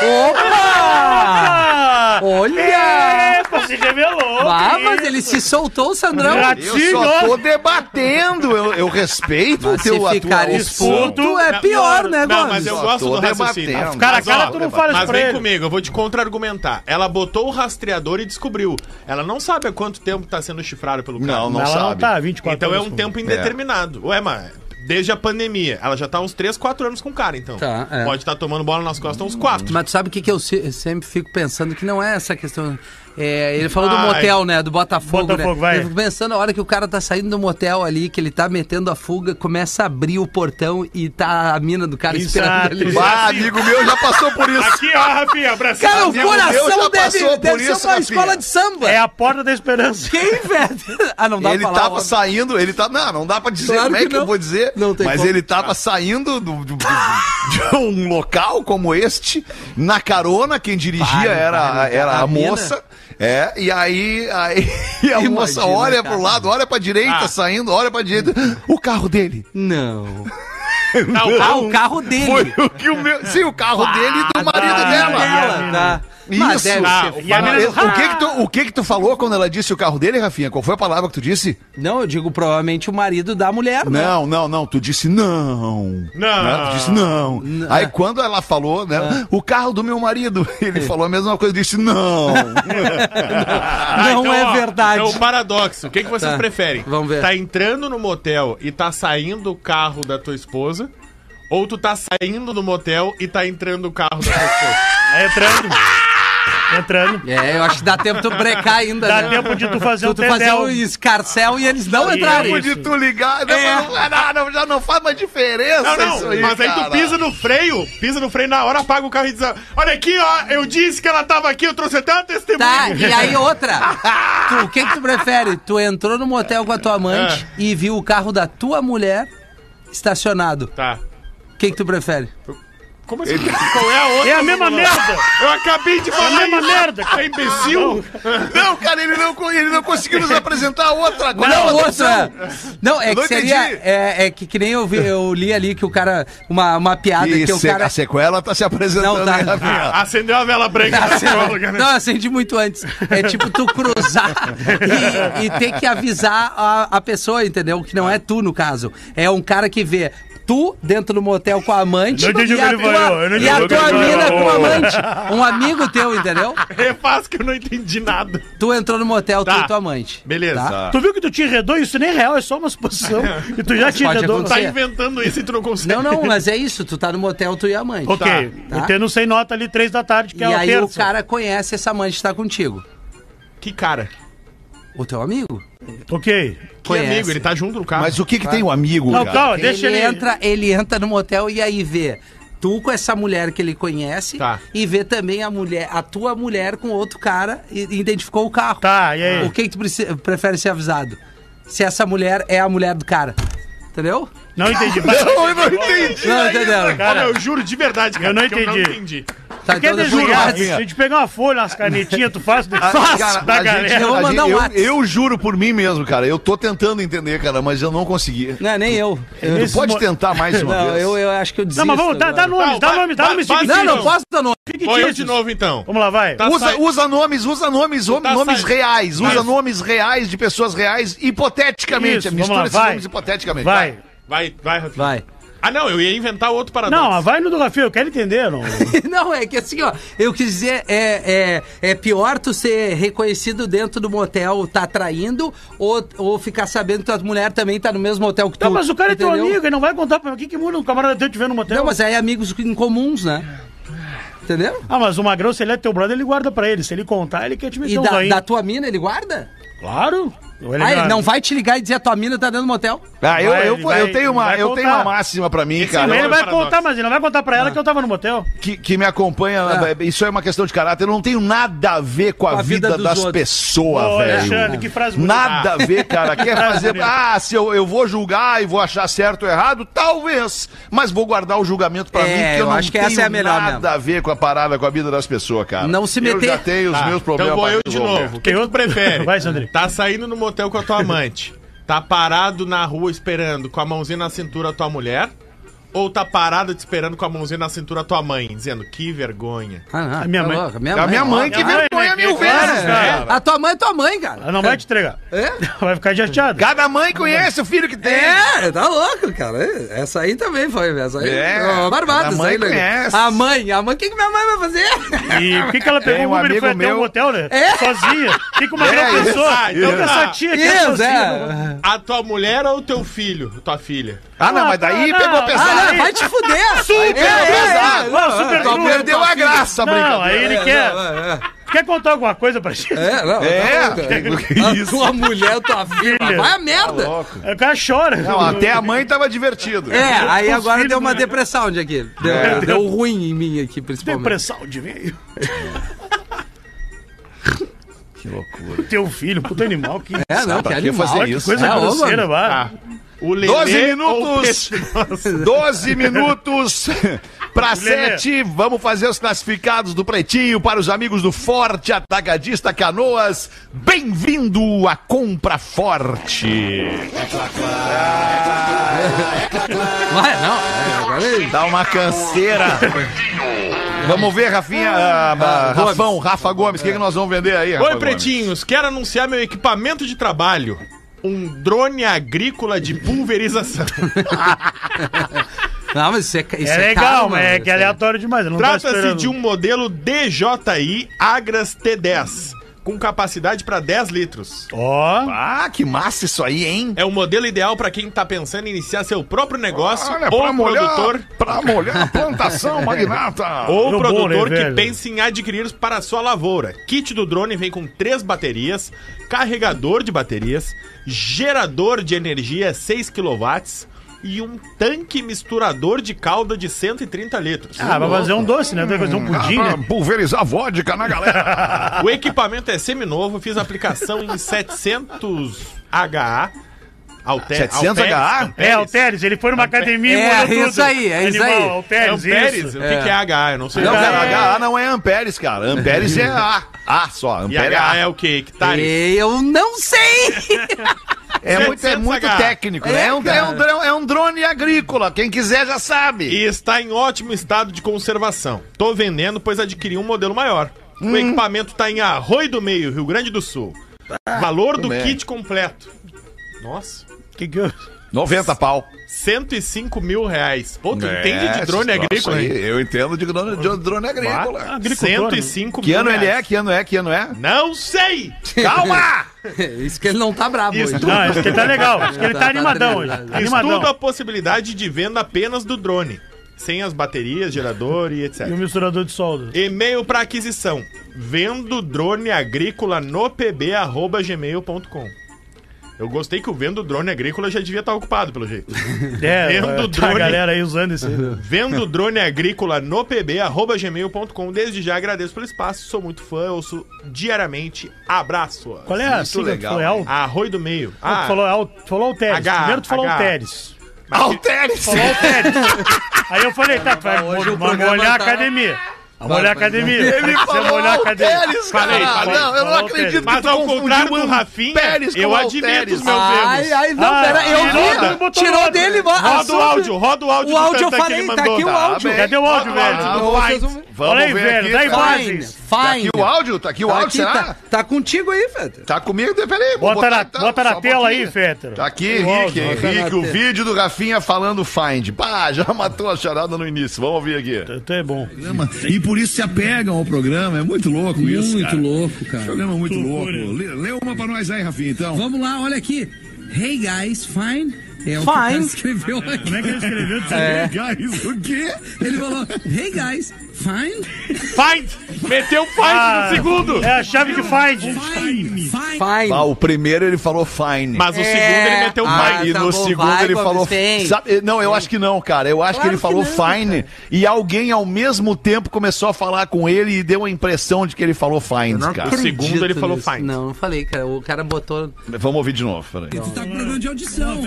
É, Opa! Olha! Epa, se revelou! Ah, mas ele se soltou, Sandrão. Ratinho. Eu só tô debatendo, eu, eu respeito o Mas se teu a ficar expulso, opção. é pior, não, né, Não, Gomes? mas eu gosto tô do raciocínio. debatendo. Cara a Mas, cara ó, tu não fala isso Mas pra vem ele. comigo, eu vou te contra-argumentar. Ela botou o rastreador e descobriu. Ela não sabe há quanto tempo tá sendo chifrado pelo cara. Não, não Ela não sabe. tá, 24 Então é um tempo indeterminado. Ué, mas desde a pandemia, ela já tá uns 3, 4 anos com o cara, então. Tá, é. Pode estar tomando bola nas costas uns 4. Mas tu sabe o que, que eu se- sempre fico pensando? Que não é essa questão. É, ele falou do motel, né? Do Botafogo, Botafogo, né? vai. Eu fico pensando a hora que o cara tá saindo do motel ali, que ele tá metendo a fuga, começa a abrir o portão e tá a mina do cara Exato. esperando ali. Bah, amigo meu já passou por isso. Aqui, ó, Rafinha, abração. Cara, o Amigo coração já deve, passou deve por ser isso, uma Rafinha. escola de samba. É a porta da esperança. Quem, velho? Ah, não dá Ele pra falar. tava ó. saindo, ele tá. Não, não dá pra dizer Claro como é que que, eu vou dizer. Não tem mas como. ele tava saindo do, do- do- de um local como este, na carona, quem dirigia Para, era, para, era a a mina. Moça. É, e aí, aí a moça Imagina, olha cara. pro lado, olha pra direita, Ah. saindo, olha pra direita. O carro dele. Não. Não, Ah, o carro dele. Foi o que o meu. Sim, o carro dele e do marido tá. dela. Dela, tá. Mas Isso. deve Ah, ser E a mina o, que que tu, o que que tu falou quando ela disse o carro dele, Rafinha? Qual foi a palavra que tu disse? Não, eu digo provavelmente o marido da mulher, né? Não, não, não. Tu disse não. Não. Né? Tu disse não. Aí ah. quando ela falou, né? O carro do meu marido. Ele falou a mesma coisa, disse não. Ah, Não é ó, verdade. É o paradoxo. O que, que vocês Tá. preferem? Vamos ver. Tá entrando no motel e tá saindo o carro da tua esposa? Ou tu tá saindo do motel e tá entrando o carro da tua esposa? É entrando. Entrando. É, eu acho que dá tempo de tu brecar ainda, Dá né? tempo de tu fazer Tu, o tu fazer tendel. o escarcel e eles não entrarem. aí. Tempo de tu ligar. Não, É. não, não, já não faz mais diferença Não, não, isso aí, mas aí tu cara. pisa no freio, pisa no freio na hora, apaga o carro e diz: Olha aqui, ó, eu disse que ela tava aqui, eu trouxe até uma testemunha. Tá, e aí outra. Tu, o que que tu prefere? Tu entrou no motel com a tua amante É. e viu o carro da tua mulher estacionado. Tá. O que que tu prefere? Como assim? Qual é a outra? É a mesma merda. Eu acabei de É a falar mesma isso. merda. É imbecil? Não, cara, ele não, ele não conseguiu nos apresentar outra. É a Não, outra outra. opção? Não, é Eu que não seria. É, é que, que nem eu, vi, eu li ali que o cara. Uma, uma piada E que o se- cara. a sequela tá se apresentando, Não, tá. hein, Rafinha? Acendeu a vela branca né? Não, acendi muito antes. É tipo tu cruzar e, e ter que avisar a, a pessoa, entendeu? Que não é tu, no caso. É um cara que vê tu dentro do motel com a amante Não entendi e o que a ele falou. ganhou, eu não e a tua mina com amante. Um amigo teu, entendeu? Refaz que eu não entendi nada. Tu entrou no motel, tu Tá. e tua amante. Beleza. Tá? Tu viu que tu te enredou? Isso nem é real, é só uma suposição. e tu já te Pode enredou. acontecer. Tá inventando isso e tu não consegue. Não, não, mas é isso. Tu tá no motel, tu e a amante. Ok, Tá. eu tendo sem nota ali, três da tarde, que E é a aí terça. o cara conhece essa amante que tá contigo. Que cara. O teu amigo? Ok. Que Conhece. amigo, ele tá junto no carro. Mas o que que tem o amigo, Não, cara? calma, deixa ele, ele... entra, ele entra no motel e aí vê tu com essa mulher que ele conhece Tá. e vê também a mulher, a tua mulher com outro cara e identificou o carro. Tá, e aí? O que, que tu preci- prefere ser avisado? Se essa mulher é a mulher do cara. Entendeu? Não entendi. Não, eu não entendi. Não, entendeu? Cara, eu juro de verdade, cara. Eu não que Eu não entendi. Tá, Quer então. Se a gente pegar uma folha, umas canetinhas, tu faz? Ah, Faz cara, da galera. gente- Eu vou mandar gente- um eu, eu juro por mim mesmo, cara. Eu tô tentando entender, cara, mas eu não consegui. Não, nem eu. Tu Esse pode mo- tentar mais uma Não, vez? eu, eu acho que eu desisto. Não, mas vamos, dá, dá Não, dá vai- nome, dá vai- nomes vai- fictícios. Não, não posso dar nome. Vou eu de novo, então. Vamos lá, vai. Tá Usa, sai- usa nomes, usa nomes, Tá nomes sai- reais. Usa Mas- nomes reais de pessoas reais, hipoteticamente. Isso, Mistura lá, esses vai. nomes hipoteticamente. Vai. Vai, vai, Rafinha. Vai. Ah, não, eu ia inventar outro paradoxo. Não, vai no do Rafael, eu quero entender. Não. Não, é que assim, ó, eu quis dizer, é, é, é pior tu ser reconhecido dentro do motel, tá traindo, ou, ou ficar sabendo que tua mulher também tá no mesmo motel que tu. Não, mas o cara é teu entendeu? amigo, ele não vai contar pra mim. O que, que muda um camarada teu te vendo no motel? Não, mas aí é amigos em comuns, né? Entendeu? Ah, mas o Magrão, se ele é teu brother, ele guarda pra ele. Se ele contar, ele quer te meter E um da, da tua mina ele guarda? Claro. Ele Ah, ele não vai te ligar e dizer a tua mina tá dentro do motel? Ah, eu, Vai, eu, ele eu vai- tenho uma, vai eu tenho contar. uma máxima pra mim, Ele cara. não vai é paradoxo. contar, mas ele não vai contar pra ela que eu tava no motel. Que, que me acompanha, Ah. isso é uma questão de caráter. Eu não tenho nada a ver com a, Com a vida vida, dos das outros. pessoas, Ô, velho. Alexandre, que frase bonita. Nada a ver, cara. Quer fazer. bonita. Ah, se eu, eu vou julgar e vou achar certo ou errado? Talvez. Mas vou guardar o julgamento pra É, mim, porque eu eu não acho que tenho essa é a melhor nada mesmo. a ver com a parada, com a vida das pessoas, cara. Não se Eu meter. já tenho os Tá, meus problemas. Então vou eu de resolver. novo. O que, que tu prefere? Vai, Sandrinho. Tá saindo no motel com a tua amante. Tá parado na rua esperando com a mãozinha na cintura a tua mulher? Ou tá parado te esperando com a mãozinha na cintura a tua mãe, dizendo que vergonha. Ah, não, A minha tá mãe. louco, a minha É a minha mãe que Minha mãe, vergonha né? mil vezes, cara. cara. A tua mãe é tua mãe, cara. Ela não vai te entregar. É? Vai ficar chateado. Cada mãe conhece o filho que tem. É, tá louco, cara. Essa aí também foi, essa aí. É, barbada, a mãe né? conhece. A mãe, a mãe, o que, que minha mãe vai fazer? E por que, que ela pegou um o Uber e foi amigo até o meu- motel, né? É? Sozinha. O que uma É, grande isso. pessoa? Ah, então Então tá. essa tia que é sozinha. é. A tua mulher ou teu filho? Tua filha? Ah, não, mas daí Ah, pegou pesado. Ah, não, vai te fuder! Aí pegou pesado. Não, super truque. perdeu a graça, Não, brincadeira. aí ele quer. Quer contar alguma coisa pra gente? É, não, É, tá louco. que A isso. tua mulher, tua filha, vai a merda! Aí O cara chora. Não, até a mãe tava divertido. É, aí Os agora filhos, deu uma né? depressão de aqui. Deu, É. deu ruim em mim aqui, principalmente. Depressão de veio. Que loucura. Teu filho, puto animal. Que, É, não, que que animal. fazer que isso? coisa É, grosseira, mano. O Lelê 12 ou o minutos. Peixe Nossa. 12 minutos para Lelê. 7. Vamos fazer os classificados do Pretinho para os amigos do Forte Atacadista Canoas. Bem-vindo à Compra Forte. Vai, não. é, ele- Dá uma canseira. Vamos ver, Rafinha. ah, ah, Gomes. Rafão, Rafa Gomes, o que, que nós vamos vender aí, Rafa Oi, Gomes? pretinhos. Quero anunciar meu equipamento de trabalho. Um drone agrícola de pulverização. Não, mas isso é, isso É é legal, caro, mas mano, é que é isso aleatório demais. Trata-se de um modelo DJI Agras T10, com capacidade para 10 litros. Ó, Ah, que massa isso aí, hein? É o modelo ideal para quem tá pensando em iniciar seu próprio negócio Olha, ou pra molhar, produtor pra molhar a plantação, magnata. ou Deu bom, produtor né, que pense em adquirir para a sua lavoura. Kit do drone vem com três baterias, carregador de baterias, gerador de energia 6 kW e um tanque misturador de calda de 130 litros. ah, vai fazer um doce, né? Vai fazer um pudim, Ah, né? Pulverizar vodka na galera. O equipamento é seminovo, fiz a aplicação em 700 HA. Alter, 700 HA? É, Alteres, ele foi numa academia e É, molhou tudo. isso aí, é isso aí. Alteres, Amperes? isso. O que, que é HA? Eu não sei. Não, o é. HA não é amperes, cara. Amperes é A. A só. E Ampere é HA A. é o que? Hectares? Eu não sei! É muito, é 700 muito HA. técnico, né? É um, é, um, drone- é um drone agrícola. Quem quiser já sabe. E está em ótimo estado de conservação. Tô vendendo, pois adquiri um modelo maior. O equipamento está em Arroio do Meio, Rio Grande do Sul. Valor do bem. kit completo. Nossa. Que que eu... 90 pau. 105 mil reais. Pô, tu É, entende de drone agrícola, aí? Eu entendo de drone, de drone agrícola. Agricultor, 105 Que mil ano ele é? Que ano é? Que ano é? Não sei! Calma! Isso que ele não tá bravo Isso hoje. Não, acho que ele tá legal. Acho que ele tá, Tá- tá animadão hoje. Tá animadão. Estudo a possibilidade de venda apenas do drone. Sem as baterias, gerador e etc. E o misturador de solda. E-mail para aquisição. Vendo drone agrícola no pb@gmail.com. Eu gostei que o vendo drone agrícola já devia estar ocupado, pelo jeito. É, Vendo tá a drone. galera aí usando esse. Vendo drone agrícola no pb@gmail.com. Desde já agradeço pelo espaço, sou muito fã, ouço diariamente. Abraço. Qual é a Muito sigla? legal, Al- Arroio do meio. Ah, Ah, tu falou, Al- tu falou Alteres. H, Primeiro tu falou H. Alteres. Alteres! Falou Alteres. aí eu falei, tá, tu vai Hoje o mo- programa molhar a tá- academia. Molhar a academia. Ele falou molhar academia. Cara! Falei, falei. Não, eu não acredito que Mas tu ao contrário do Rafinha, Pérez eu admito os meus Ai, erros. ai, não, Ah, pera, eu vi. Tirou dele. a- Roda o áudio, roda o áudio O áudio eu falei, tá aqui o Tá áudio. Cadê o áudio, velho? Vamos Olha aí, ver velho, aqui. dá tá? imagem. Fine, Tá aqui o áudio? Tá aqui o Tá áudio, aqui, será? tá, tá contigo aí, Feta. Tá comigo? Peraí, Bota botar na, então, bota na tela aí, Fetter. Tá aqui, Henrique, Henrique, o vídeo do Rafinha falando find. Pá, já matou a charada no início. Vamos ouvir aqui. Então é bom. e por isso se apegam ao programa. É muito louco isso. Muito cara. louco, cara. Programa muito louco. Lê, lê uma pra nós aí, Rafinha, então. Vamos lá, olha aqui. Hey guys, fine? É o que o Fine. cara escreveu aqui. Como é que ele escreveu? É. Guys, o quê? Ele falou, hey guys, fine? Find! Meteu find Ah, no segundo! É a chave de find. Fine. Fine. Fine. Ah, o primeiro ele falou fine. Mas o É. segundo ele meteu Ah, find. e tá no bom, segundo vai, ele falou. Sabe- não, eu acho que não, cara. Eu acho Claro que ele que falou não, fine e alguém ao mesmo tempo começou a falar com ele e deu a impressão de que ele falou find, cara. O segundo ele falou nisso. find. Não, não falei, cara. O cara botou. Vamos ouvir de novo, peraí. Tu tá com problema de audição.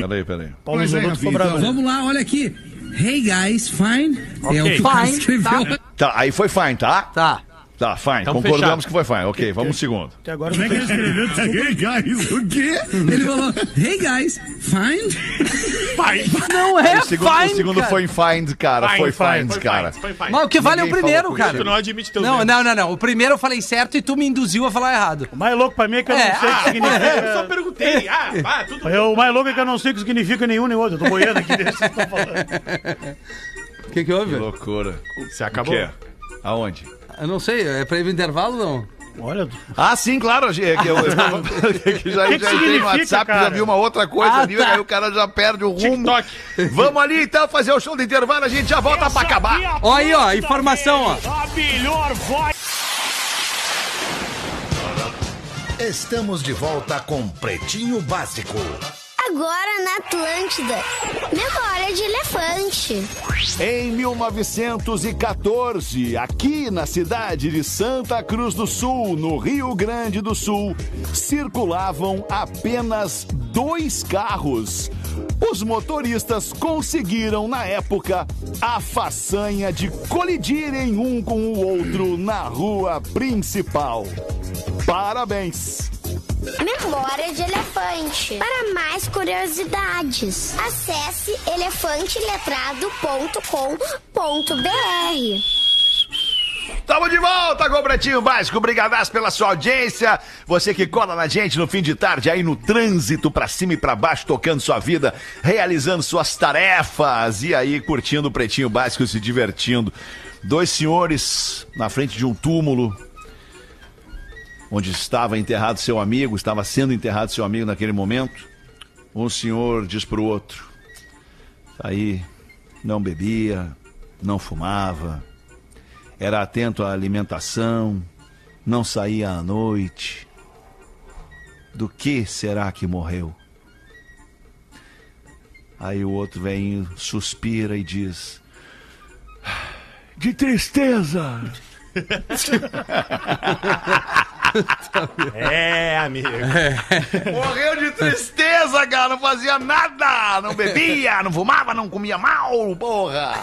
Peraí, peraí. Paulo ficou bravo. então. Vamos lá, olha aqui. Hey guys, fine? É o que Fine, escreveu tá. Tá, aí foi fine, tá? Tá. Tá, fine. Tamo Concordamos fechado. que foi fine. Ok, vamos segundo. Até agora Como é que ele escreveu? Desculpa. Guys, o quê? Ele falou, hey guys, fine? Não é O segundo, o fine, segundo cara. foi find, cara. Find, foi find, find, foi cara. find, foi find. Mas o que vale é o primeiro, cara. Tu não admite teu Não, não, não, não. O primeiro eu falei certo e tu me induziu a falar errado. O mais louco pra mim é que eu É, não sei o que Eu só significa. perguntei. Ah, vá, tudo Eu, o mais louco é que eu não sei o que significa nenhum nem outro. Eu tô boiando aqui desde que vocês estão falando. O que que houve? Que loucura. O acabou. quê? Aonde? Eu não sei, é pra ir pro intervalo não? Olha, Ah, sim, claro. é Que eu, eu, que já, que já entrei no WhatsApp, já cara? vi uma outra coisa Ah, ali, tá. aí o cara já perde o rumo. TikTok. Vamos ali então fazer o show do intervalo, a gente já volta pra acabar. Ó aí, ó, informação, ó. Estamos de volta com Pretinho Básico. Agora na Atlântida. Memória de elefante. Em 1914, aqui na cidade de Santa Cruz do Sul, no Rio Grande do Sul, circulavam apenas dois carros. Os motoristas conseguiram, na época, a façanha de colidirem um com o outro na rua principal. Parabéns! Memória de elefante. Para mais curiosidades, acesse elefanteletrado.com.br. Tamo de volta com o Pretinho Básico. Obrigadaço pela sua audiência. Você que cola na gente no fim de tarde, aí no trânsito, pra cima e pra baixo, tocando sua vida, realizando suas tarefas e aí curtindo o Pretinho Básico, se divertindo. Dois senhores na frente de um túmulo, onde estava enterrado seu amigo, estava sendo enterrado seu amigo naquele momento. Um senhor diz pro outro: aí não bebia, não fumava, era atento à alimentação, não saía à noite. Do que será que morreu? Aí o outro vem, suspira e diz: De tristeza. É, amigo. Morreu de tristeza, cara. Não fazia nada. Não bebia, não fumava, não comia mal, porra.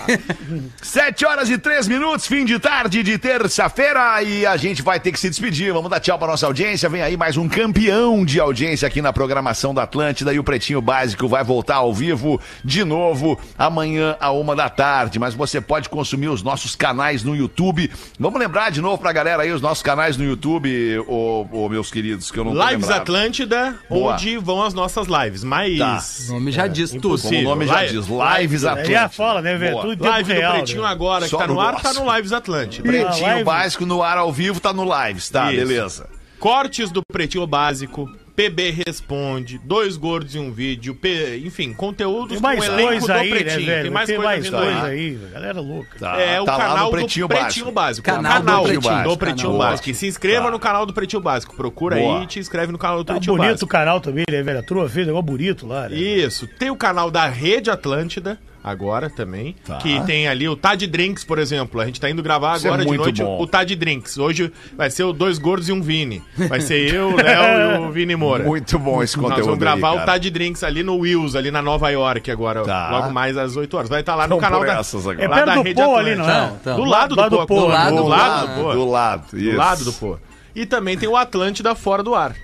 Sete horas e três minutos, fim de tarde de terça-feira. E a gente vai ter que se despedir. Vamos dar tchau pra nossa audiência. Vem aí mais um campeão de audiência aqui na programação da Atlântida. E o Pretinho Básico vai voltar ao vivo de novo amanhã a uma da tarde. Mas você pode consumir os nossos canais no YouTube. Vamos lembrar de novo pra galera aí os nossos canais no YouTube. Ô, ô, meus queridos, que eu não Lives lembrado? Atlântida, Boa. onde vão as nossas lives. Mas. Tá. O nome já diz tudo. Como o nome já Live- diz, Lives Aí a Atlântida. fala, né, velho? Tudo Live real. do Pretinho né? agora, que Só tá no, no ar, tá no Lives Atlântida. Pretinho live. básico no ar ao vivo, tá no Lives, tá? Isso. Beleza. Cortes do Pretinho Básico, PB Responde, Dois Gordos e um Vídeo, P- enfim, conteúdos Tem mais com o elenco do aí, né, Pretinho. velho? Tem mais Tem coisa mais coisa aí. galera louca. Tá, É o tá canal Pretinho do Básico. Pretinho Básico. Canal o canal do Pretinho. do Pretinho Canal. Básico. E se inscreva Tá. no canal do Pretinho Básico. Procura Boa. aí e te inscreve no canal do Tá Pretinho bonito o Básico. canal também, né, velho? A turma fez um negócio bonito lá, né? Isso. Tem o canal da Rede Atlântida, agora também. Tá. Que tem ali o Tad Drinks, por exemplo. A gente tá indo gravar Isso é agora de muito noite bom. o Tad Drinks. Hoje vai ser o Dois Gordos e um Vini. Vai ser eu, o Léo e o Vini Moura. Muito bom esse conteúdo Nós vamos gravar aí, o. Tad Drinks ali no Wills, ali na Nova York agora, Tá. logo mais às 8 horas. Vai estar lá no canal da, agora. É lá perto da do Rede Pô ali, não é? Atlântica. Então, Do lado do, do Pô. Pô, Do lado do do lado, Pô. Do lado, Do isso. lado do Pô. E também tem o Atlântida Fora do Ar.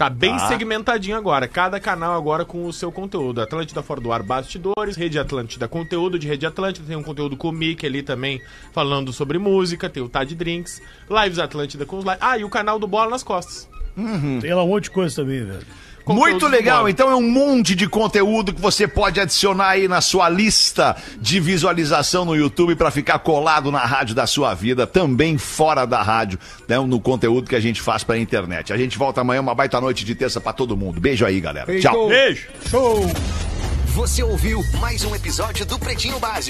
Tá bem Tá. segmentadinho agora. Cada canal agora com o seu conteúdo. Atlântida Fora do Ar Bastidores, Rede Atlântida Conteúdo de Rede Atlântida. Tem um conteúdo com o Mickey ali também falando sobre música. Tem o Tad Drinks. Lives Atlântida com os lives. Ah, e o canal do Bola nas Costas. Tem lá um monte de coisa também, velho. Muito legal, então é um monte de conteúdo que você pode adicionar aí na sua lista de visualização no YouTube para ficar colado na rádio da sua vida, também fora da rádio, né, no conteúdo que a gente faz pra internet. A gente volta amanhã, uma baita noite de terça pra todo mundo. Beijo aí, galera. Tchau. Beijo! Você ouviu mais um episódio do Pretinho Básico.